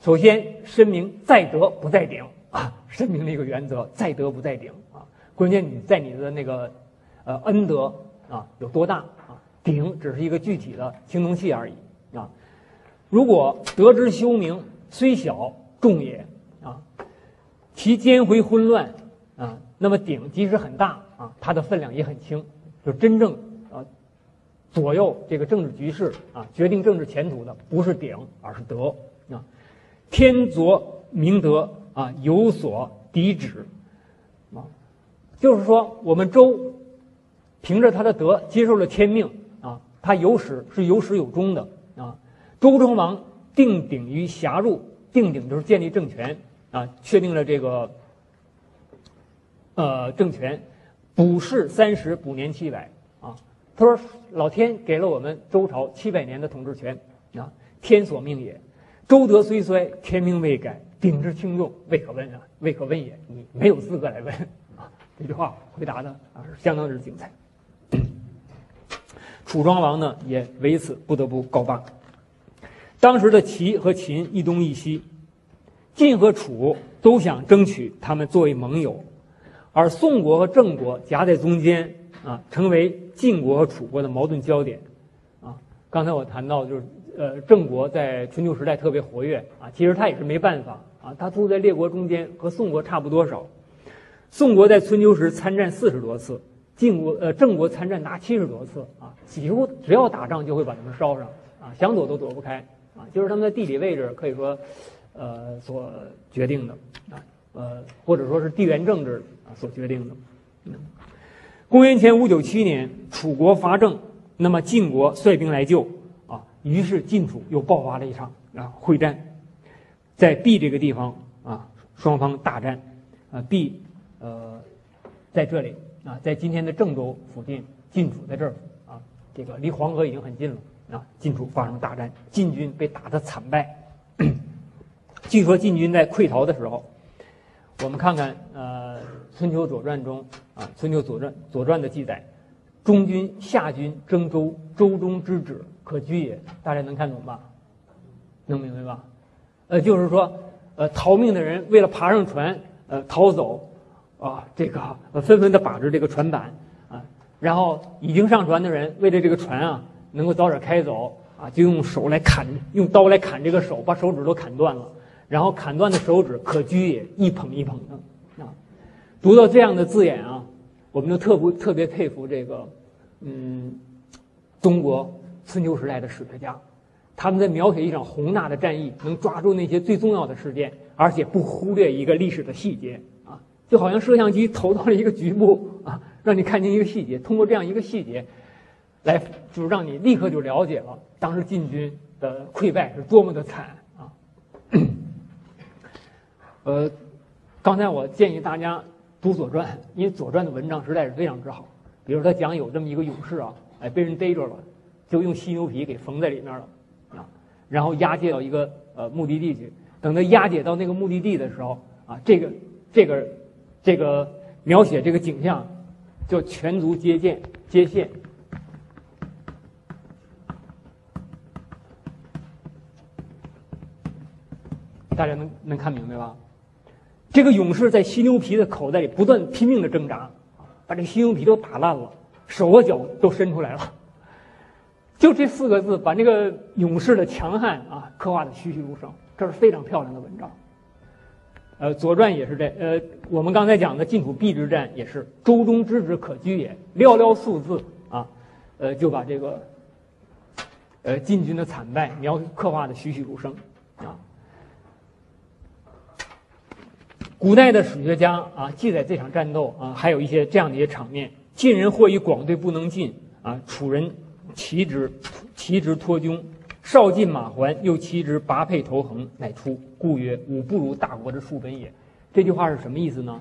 首先声明在德不在鼎啊，声明了一个原则，在德不在鼎啊。关键你在你的那个呃恩德啊有多大啊，鼎只是一个具体的青铜器而已啊。如果得之修明虽小众也啊，其奸回混乱啊，那么鼎即使很大啊，它的分量也很轻。就真正啊左右这个政治局势啊，决定政治前途的不是鼎，而是德啊。天作明德啊，有所抵止啊，就是说我们周凭着他的德接受了天命啊，他有始是有始有终的。周成王定鼎于狭入，定鼎就是建立政权啊，确定了这个呃政权，补世三十，补年七百啊。他说老天给了我们周朝七百年的统治权啊，天所命也。周德虽衰，天命未改，鼎之轻重未可问啊，未可问也。你没有资格来问啊。这句话回答的啊相当之精彩。楚庄王呢也为此不得不告罢。当时的齐和秦一东一西，晋和楚都想争取他们作为盟友，而宋国和郑国夹在中间啊，成为晋国和楚国的矛盾焦点啊。刚才我谈到，就是呃，郑国在春秋时代特别活跃啊，其实他也是没办法啊，他住在列国中间，和宋国差不多少。宋国在春秋时参战四十多次，晋国呃郑国参战达七十多次啊，几乎只要打仗就会把他们烧上啊，想躲都躲不开。啊，就是他们的地理位置可以说，呃，所决定的啊，呃，或者说是地缘政治啊所决定的。公元前五九七年，楚国伐郑，那么晋国率兵来救啊，于是晋楚又爆发了一场啊会战，在毕这个地方啊，双方大战啊，毕呃在这里啊，在今天的郑州附近，晋楚在这儿啊，这个离黄河已经很近了啊，晋楚发生大战，晋军被打得惨败。*clears throat* 据说晋军在溃逃的时候，我们看看呃《春秋左传》中啊，《春秋左传》左传的记载，中军下军征周，周中之止可居也。大家能看懂吧？能明白吧？呃，就是说，呃，逃命的人为了爬上船，呃，逃走，啊，这个纷纷的把着这个船板啊，然后已经上船的人为了这个船啊能够早点开走啊，就用手来砍，用刀来砍这个手，把手指都砍断了。然后砍断的手指可居也，一捧一捧的啊。读到这样的字眼啊，我们就特不特别佩服这个，嗯，中国春秋时代的史学家，他们在描写一场宏大的战役，能抓住那些最重要的事件，而且不忽略一个历史的细节啊，就好像摄像机投到了一个局部啊，让你看清一个细节，通过这样一个细节，来就是让你立刻就了解了当时晋军的溃败是多么的惨啊。呃，刚才我建议大家读《左传》，因为《左传》的文章实在是非常之好。比如他讲有这么一个勇士啊，哎，被人逮着了，就用犀牛皮给缝在里面了，啊，然后押解到一个呃目的地去。等他押解到那个目的地的时候，啊，这个这个这个描写这个景象，叫全族接见接线。大家能能看明白吧？这个勇士在犀牛皮的口袋里不断拼命的挣扎，把这个犀牛皮都打烂了，手和脚都伸出来了。就这四个字，把那个勇士的强悍啊刻画的栩栩如生，这是非常漂亮的文章。呃，《左传》也是这，呃，我们刚才讲的晋楚邲之战也是“周中之止可居也”，寥寥数字啊，呃，就把这个呃晋军的惨败描刻画的栩栩如生啊。古代的史学家啊，记载这场战斗啊，还有一些这样的一些场面：晋人或以广队不能进啊，楚人齐之齐之脱军，少进马还，又齐之拔佩头横，乃出。故曰：吾不如大国之数本也。这句话是什么意思呢？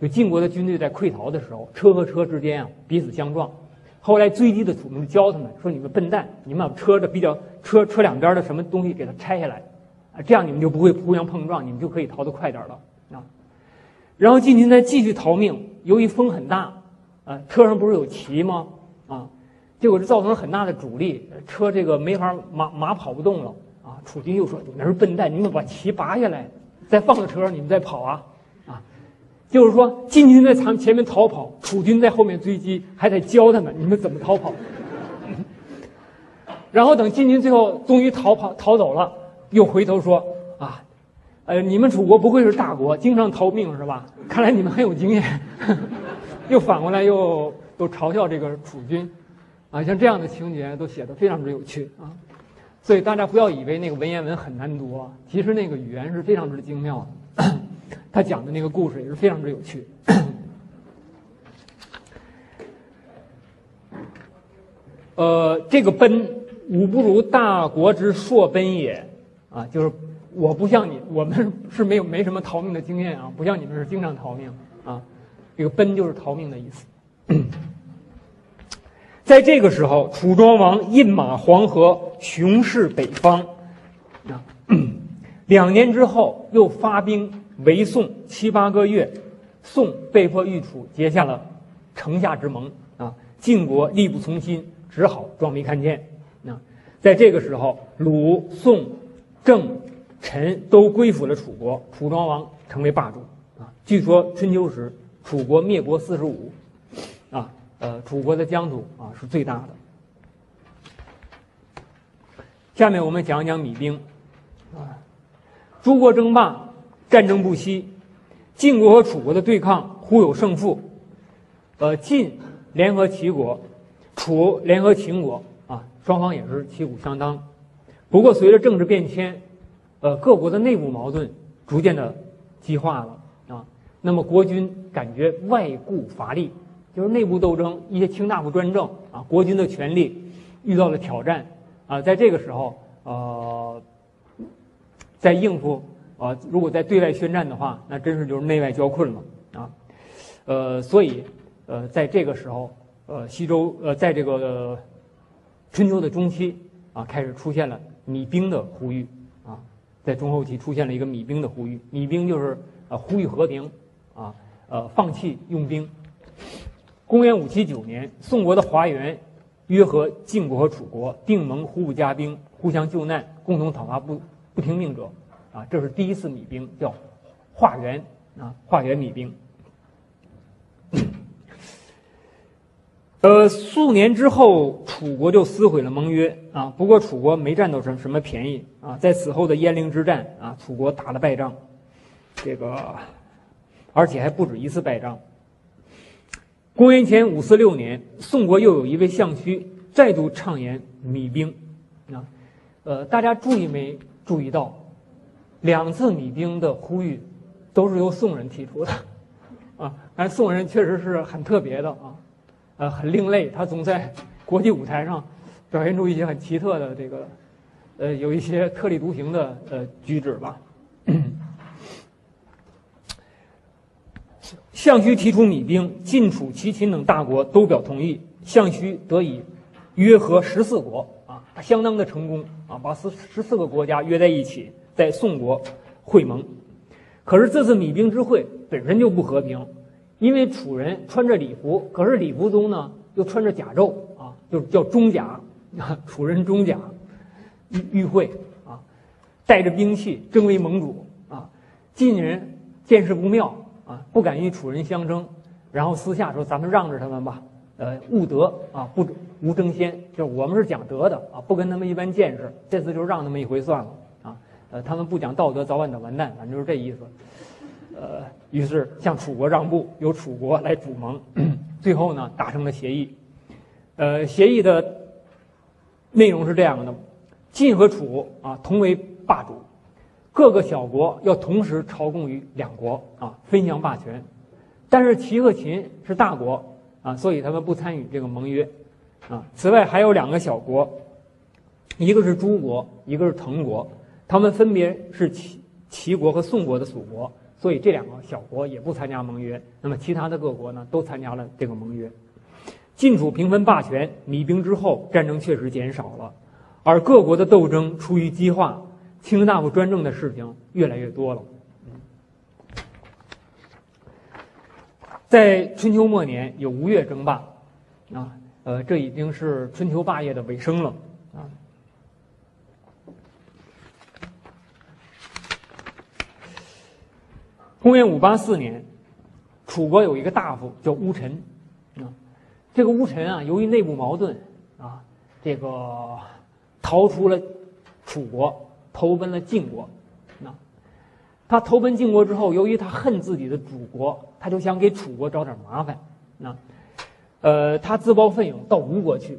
就晋国的军队在溃逃的时候，车和车之间啊彼此相撞，后来追击的楚兵教他们说：“你们笨蛋，你们把车的比较车车两边的什么东西给它拆下来啊，这样你们就不会互相碰撞，你们就可以逃得快点了。”然后晋军再继续逃命，由于风很大，啊，车上不是有骑吗？啊，结果这造成了很大的阻力，车这个没法马马跑不动了。啊，楚军又说：“你们是笨蛋，你们把旗拔下来，再放到车上，你们再跑啊！”啊，就是说晋军在前前面逃跑，楚军在后面追击，还得教他们你们怎么逃跑。*laughs* 然后等晋军最后终于逃跑逃走了，又回头说。啊呃，你们楚国不愧是大国，经常逃命是吧？看来你们很有经验。*laughs* 又反过来又又嘲笑这个楚军，啊，像这样的情节都写的非常之有趣啊。所以大家不要以为那个文言文很难读，啊，其实那个语言是非常之精妙的。*coughs* 他讲的那个故事也是非常之有趣。*coughs* 呃，这个奔，吾不如大国之硕奔也，啊，就是。我不像你，我们是没有没什么逃命的经验啊，不像你们是经常逃命啊。这个奔就是逃命的意思。在这个时候，楚庄王饮马黄河，雄视北方。啊，两年之后又发兵围宋七八个月，宋被迫与楚结下了城下之盟啊。晋国力不从心，只好装没看见。啊，在这个时候，鲁、宋、郑。臣都归附了楚国，楚庄王成为霸主啊！据说春秋时楚国灭国四十五，啊，呃，楚国的疆土啊是最大的。下面我们讲讲米兵，啊，诸国争霸，战争不息，晋国和楚国的对抗互有胜负，呃，晋联合齐国，楚联合秦国，啊，双方也是旗鼓相当。不过随着政治变迁。呃，各国的内部矛盾逐渐的激化了啊。那么国君感觉外顾乏力，就是内部斗争，一些卿大夫专政啊，国君的权力遇到了挑战啊，在这个时候，呃，在应付啊，如果在对外宣战的话，那真是就是内外交困了啊，呃，所以呃，在这个时候，呃，西周呃，在这个春秋的中期啊，开始出现了弭兵的呼吁，在中后期出现了一个米兵的呼吁，米兵就是呃呼吁和平啊，呃，放弃用兵。公元五七九年，宋国的华元约和晋国和楚国定盟，互不加兵，互相救难，共同讨伐不不听命者。啊，这是第一次米兵，叫华元啊，华元米兵。呃，数年之后，楚国就撕毁了盟约啊。不过楚国没占到什么什么便宜啊。在此后的鄢陵之战啊，楚国打了败仗，这个而且还不止一次败仗。公元前五四六年，宋国又有一位相须再度倡言米兵，啊，呃，大家注意没注意到，两次米兵的呼吁都是由宋人提出的，啊，但是宋人确实是很特别的啊，呃，很另类，他总在国际舞台上表现出一些很奇特的这个，呃，有一些特立独行的呃举止吧。项须提出弭兵，晋、楚、齐、秦等大国都表同意，项须得以约合十四国啊，他相当的成功啊，把十十四个国家约在一起，在宋国会盟。可是这次弭兵之会本身就不和平，因为楚人穿着礼服，可是礼服中呢又穿着甲胄啊，就叫中甲啊，*laughs* 楚人中甲与与会啊，带着兵器争为盟主啊，晋人见势不妙。啊，不敢与楚人相争，然后私下说：“咱们让着他们吧，呃，务德啊，不无争先，就是我们是讲德的啊，不跟他们一般见识。这次就让他们一回算了啊，呃，他们不讲道德，早晚得完蛋，反正就是这意思。呃，于是向楚国让步，由楚国来主盟，最后呢达成了协议。呃，协议的内容是这样的：晋和楚啊同为霸主。”各个小国要同时朝贡于两国啊，分享霸权。但是齐和秦是大国啊，所以他们不参与这个盟约啊。此外还有两个小国，一个是诸国，一个是滕国，他们分别是齐齐国和宋国的属国，所以这两个小国也不参加盟约。那么其他的各国呢，都参加了这个盟约。晋楚平分霸权，弭兵之后，战争确实减少了，而各国的斗争出于激化。卿大夫专政的事情越来越多了。在春秋末年有吴越争霸，啊，呃，这已经是春秋霸业的尾声了，啊。公元五八四年，楚国有一个大夫叫乌臣，啊，这个乌臣啊，由于内部矛盾，啊，这个逃出了楚国。投奔了晋国，那他投奔晋国之后，由于他恨自己的祖国，他就想给楚国找点麻烦，那呃，他自报奋勇到吴国去，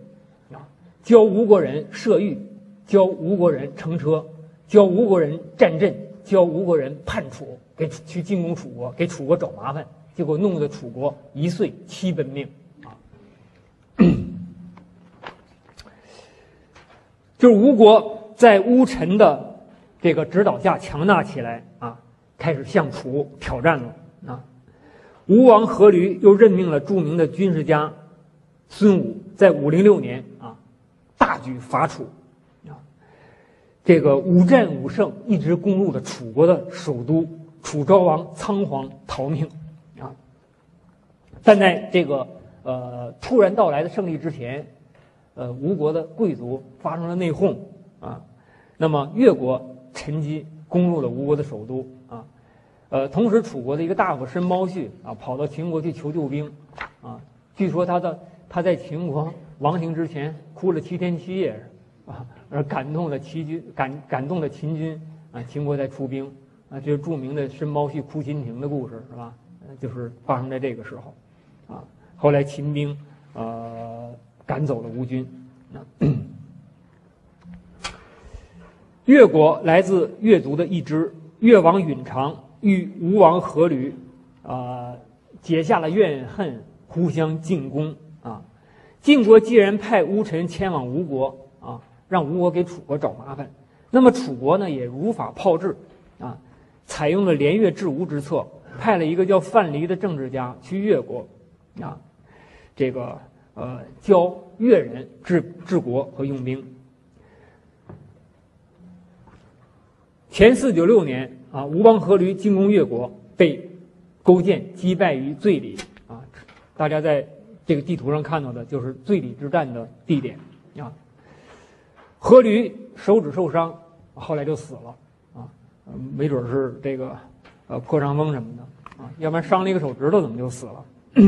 啊，教吴国人射御，教吴国人乘车，教吴国人战阵，教吴国人叛楚，给去进攻楚国，给楚国找麻烦，结果弄得楚国一岁七奔命，啊，就是吴国在乌臣的。这个指导下强大起来啊，开始向楚挑战了啊。吴王阖闾又任命了著名的军事家孙武，在五零六年啊，大举伐楚。这个五战五胜，一直攻入了楚国的首都，楚昭王仓皇逃命啊。但在这个呃突然到来的胜利之前，呃，吴国的贵族发生了内讧啊，那么越国。趁机攻入了吴国的首都啊，呃，同时楚国的一个大夫申包胥啊，跑到秦国去求救兵，啊，据说他的他在秦国亡行之前哭了七天七夜，啊，而感动了齐军，感感动了秦军啊，秦国在出兵啊，这是著名的申包胥哭秦庭的故事是吧？就是发生在这个时候，啊，后来秦兵呃赶走了吴军，那。越国来自越族的一支，越王允常与吴王阖闾，啊，结下了怨恨，互相进攻啊。晋国既然派乌臣前往吴国，让吴国给楚国找麻烦，那么楚国呢也如法炮制啊，采用了连越制吴之策，派了一个叫范蠡的政治家去越国啊，这个呃教越人治治国和用兵。前四九六年啊，吴邦阖闾进攻越国，被勾践击败于醉里啊。大家在这个地图上看到的就是醉里之战的地点啊。阖闾手指受伤，后来就死了啊。没准是这个呃破伤风什么的啊，要不然伤了一个手指头怎么就死了？*coughs*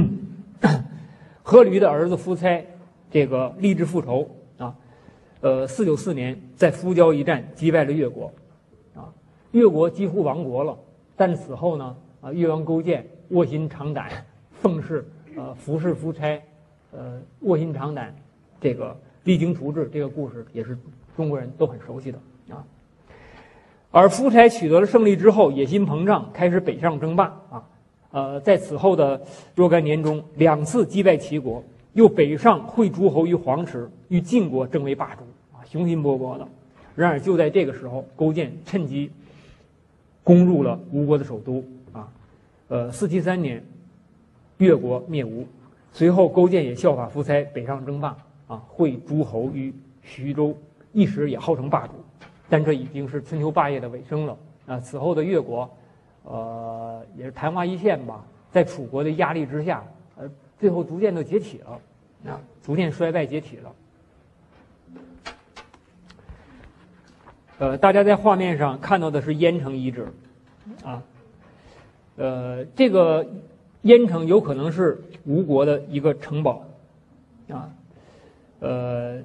阖闾的儿子夫差这个立志复仇啊，呃，四九四年在夫交一战击败了越国。越国几乎亡国了，但此后呢，啊，越王勾践卧薪尝胆，奉侍呃服侍夫差，呃卧薪尝胆，这个励精图治，这个故事也是中国人都很熟悉的啊。而夫差取得了胜利之后，野心膨胀，开始北上争霸啊，呃，在此后的若干年中，两次击败齐国，又北上会诸侯于黄池，与晋国争为霸主啊，雄心勃勃的。然而就在这个时候，勾践趁机。攻入了吴国的首都啊，呃，四七三年，越国灭吴，随后勾践也效法夫差北上争霸啊，会诸侯于徐州，一时也号称霸主，但这已经是春秋霸业的尾声了啊。此后的越国，呃，也是昙花一现吧，在楚国的压力之下，呃，最后逐渐的解体了，啊，逐渐衰败解体了。呃，大家在画面上看到的是燕城遗址，啊，呃，这个燕城有可能是吴国的一个城堡，啊，呃，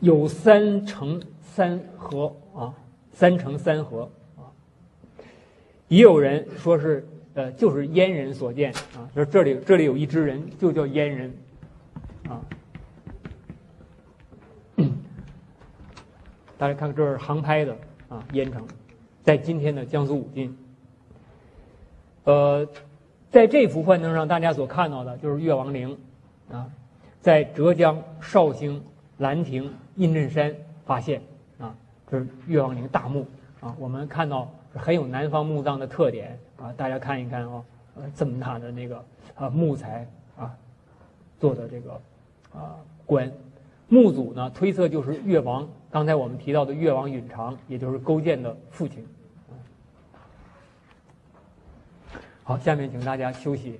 有三城三河啊，三城三河啊，也有人说是呃，就是燕人所建啊，就是这里这里有一支人就叫燕人，啊。*clears throat* 大家看，这是航拍的啊，燕城，在今天的江苏武进。呃，在这幅幻灯上，大家所看到的就是越王陵啊，在浙江绍兴兰亭印镇山发现啊，这是越王陵大墓啊。我们看到很有南方墓葬的特点啊，大家看一看啊，呃，这么大的那个啊木材啊做的这个啊棺，墓祖呢推测就是越王。刚才我们提到的越王允常，也就是勾践的父亲。好，下面请大家休息，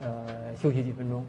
呃，休息几分钟。